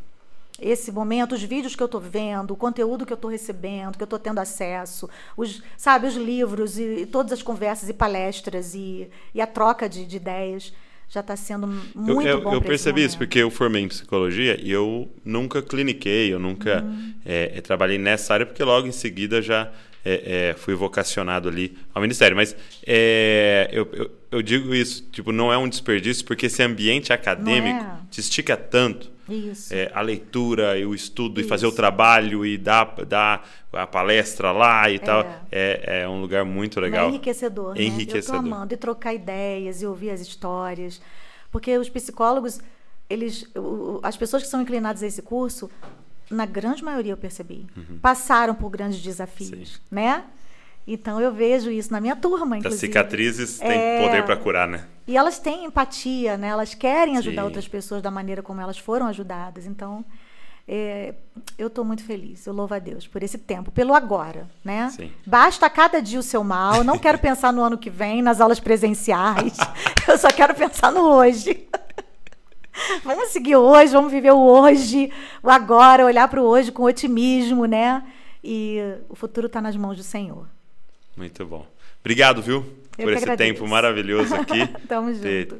esse momento, os vídeos que eu estou vendo, o conteúdo que eu estou recebendo, que eu estou tendo acesso, os, sabe, os livros e, e todas as conversas e palestras e, e a troca de, de ideias já está sendo Eu, muito eu, bom. eu pra esse percebi isso porque eu formei em psicologia e eu nunca cliniquei, eu nunca Uhum. é, trabalhei nessa área porque logo em seguida já é, é, fui vocacionado ali ao ministério. Mas é, eu, eu, eu digo isso, tipo, não é um desperdício porque esse ambiente acadêmico é. te estica tanto. Isso. É, a leitura e o estudo e fazer o Isso. trabalho e dar, dar a palestra lá e tal é, é um lugar muito legal. É enriquecedor, né? Enriquecedor. Eu tô amando. E trocar ideias e ouvir as histórias. Porque os psicólogos, eles, as pessoas que são inclinadas a esse curso, na grande maioria eu percebi, Uhum. passaram por grandes desafios, né? Então eu vejo isso na minha turma, As inclusive. cicatrizes têm É. poder para curar, né? E elas têm empatia, né? Elas querem ajudar Sim. outras pessoas da maneira como elas foram ajudadas. Então, é, eu estou muito feliz. Eu louvo a Deus por esse tempo, pelo agora, né? Sim. Basta cada dia o seu mal. Não quero pensar no ano que vem, nas aulas presenciais. *laughs* Eu só quero pensar no hoje. *laughs* Vamos seguir hoje, vamos viver o hoje, o agora, olhar para o hoje com otimismo, né? E o futuro está nas mãos do Senhor. Muito bom. Obrigado, viu? Eu por esse agradeço. tempo maravilhoso aqui. *laughs* Tamo junto.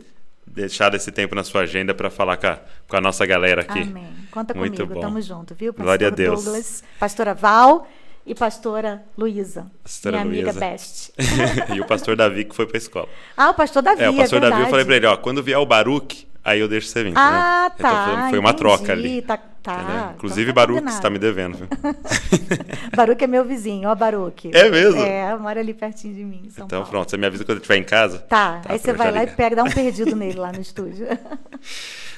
deixado esse tempo na sua agenda para falar com a, com a nossa galera aqui. Amém. Conta Muito comigo, bom. tamo junto, viu? Pastor Glória a Deus. Douglas, pastora Val e pastora Luísa, Pastora minha amiga. Best. *laughs* e o pastor Davi que foi para a escola. ah, o pastor Davi, É, o pastor Davi, eu falei para ele, ó, quando vier o Baruque, aí eu deixo você vir. Ah, entendeu? tá. Então foi, uma entendi. troca ali. Tá, tá. Então Inclusive, tá combinado. você tá me devendo. viu? *laughs* Baruch é meu vizinho, ó, Baruch. É mesmo? É, mora ali pertinho de mim, então Paulo. pronto, você me avisa quando eu estiver em casa. Tá, Tá, aí você vai lá e ligar. pega, dá um perdido *laughs* nele lá no estúdio. *laughs*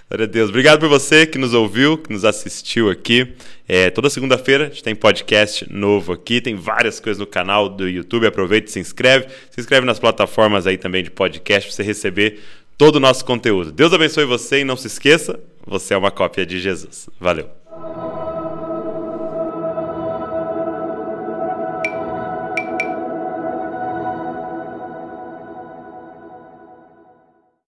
Glória a Deus. Obrigado por você que nos ouviu, que nos assistiu aqui. É, toda segunda-feira a gente tem podcast novo aqui, tem várias coisas no canal do YouTube. Aproveita e se inscreve. Se inscreve nas plataformas aí também de podcast para você receber todo o nosso conteúdo. Deus abençoe você e não se esqueça, você é uma cópia de Jesus. Valeu!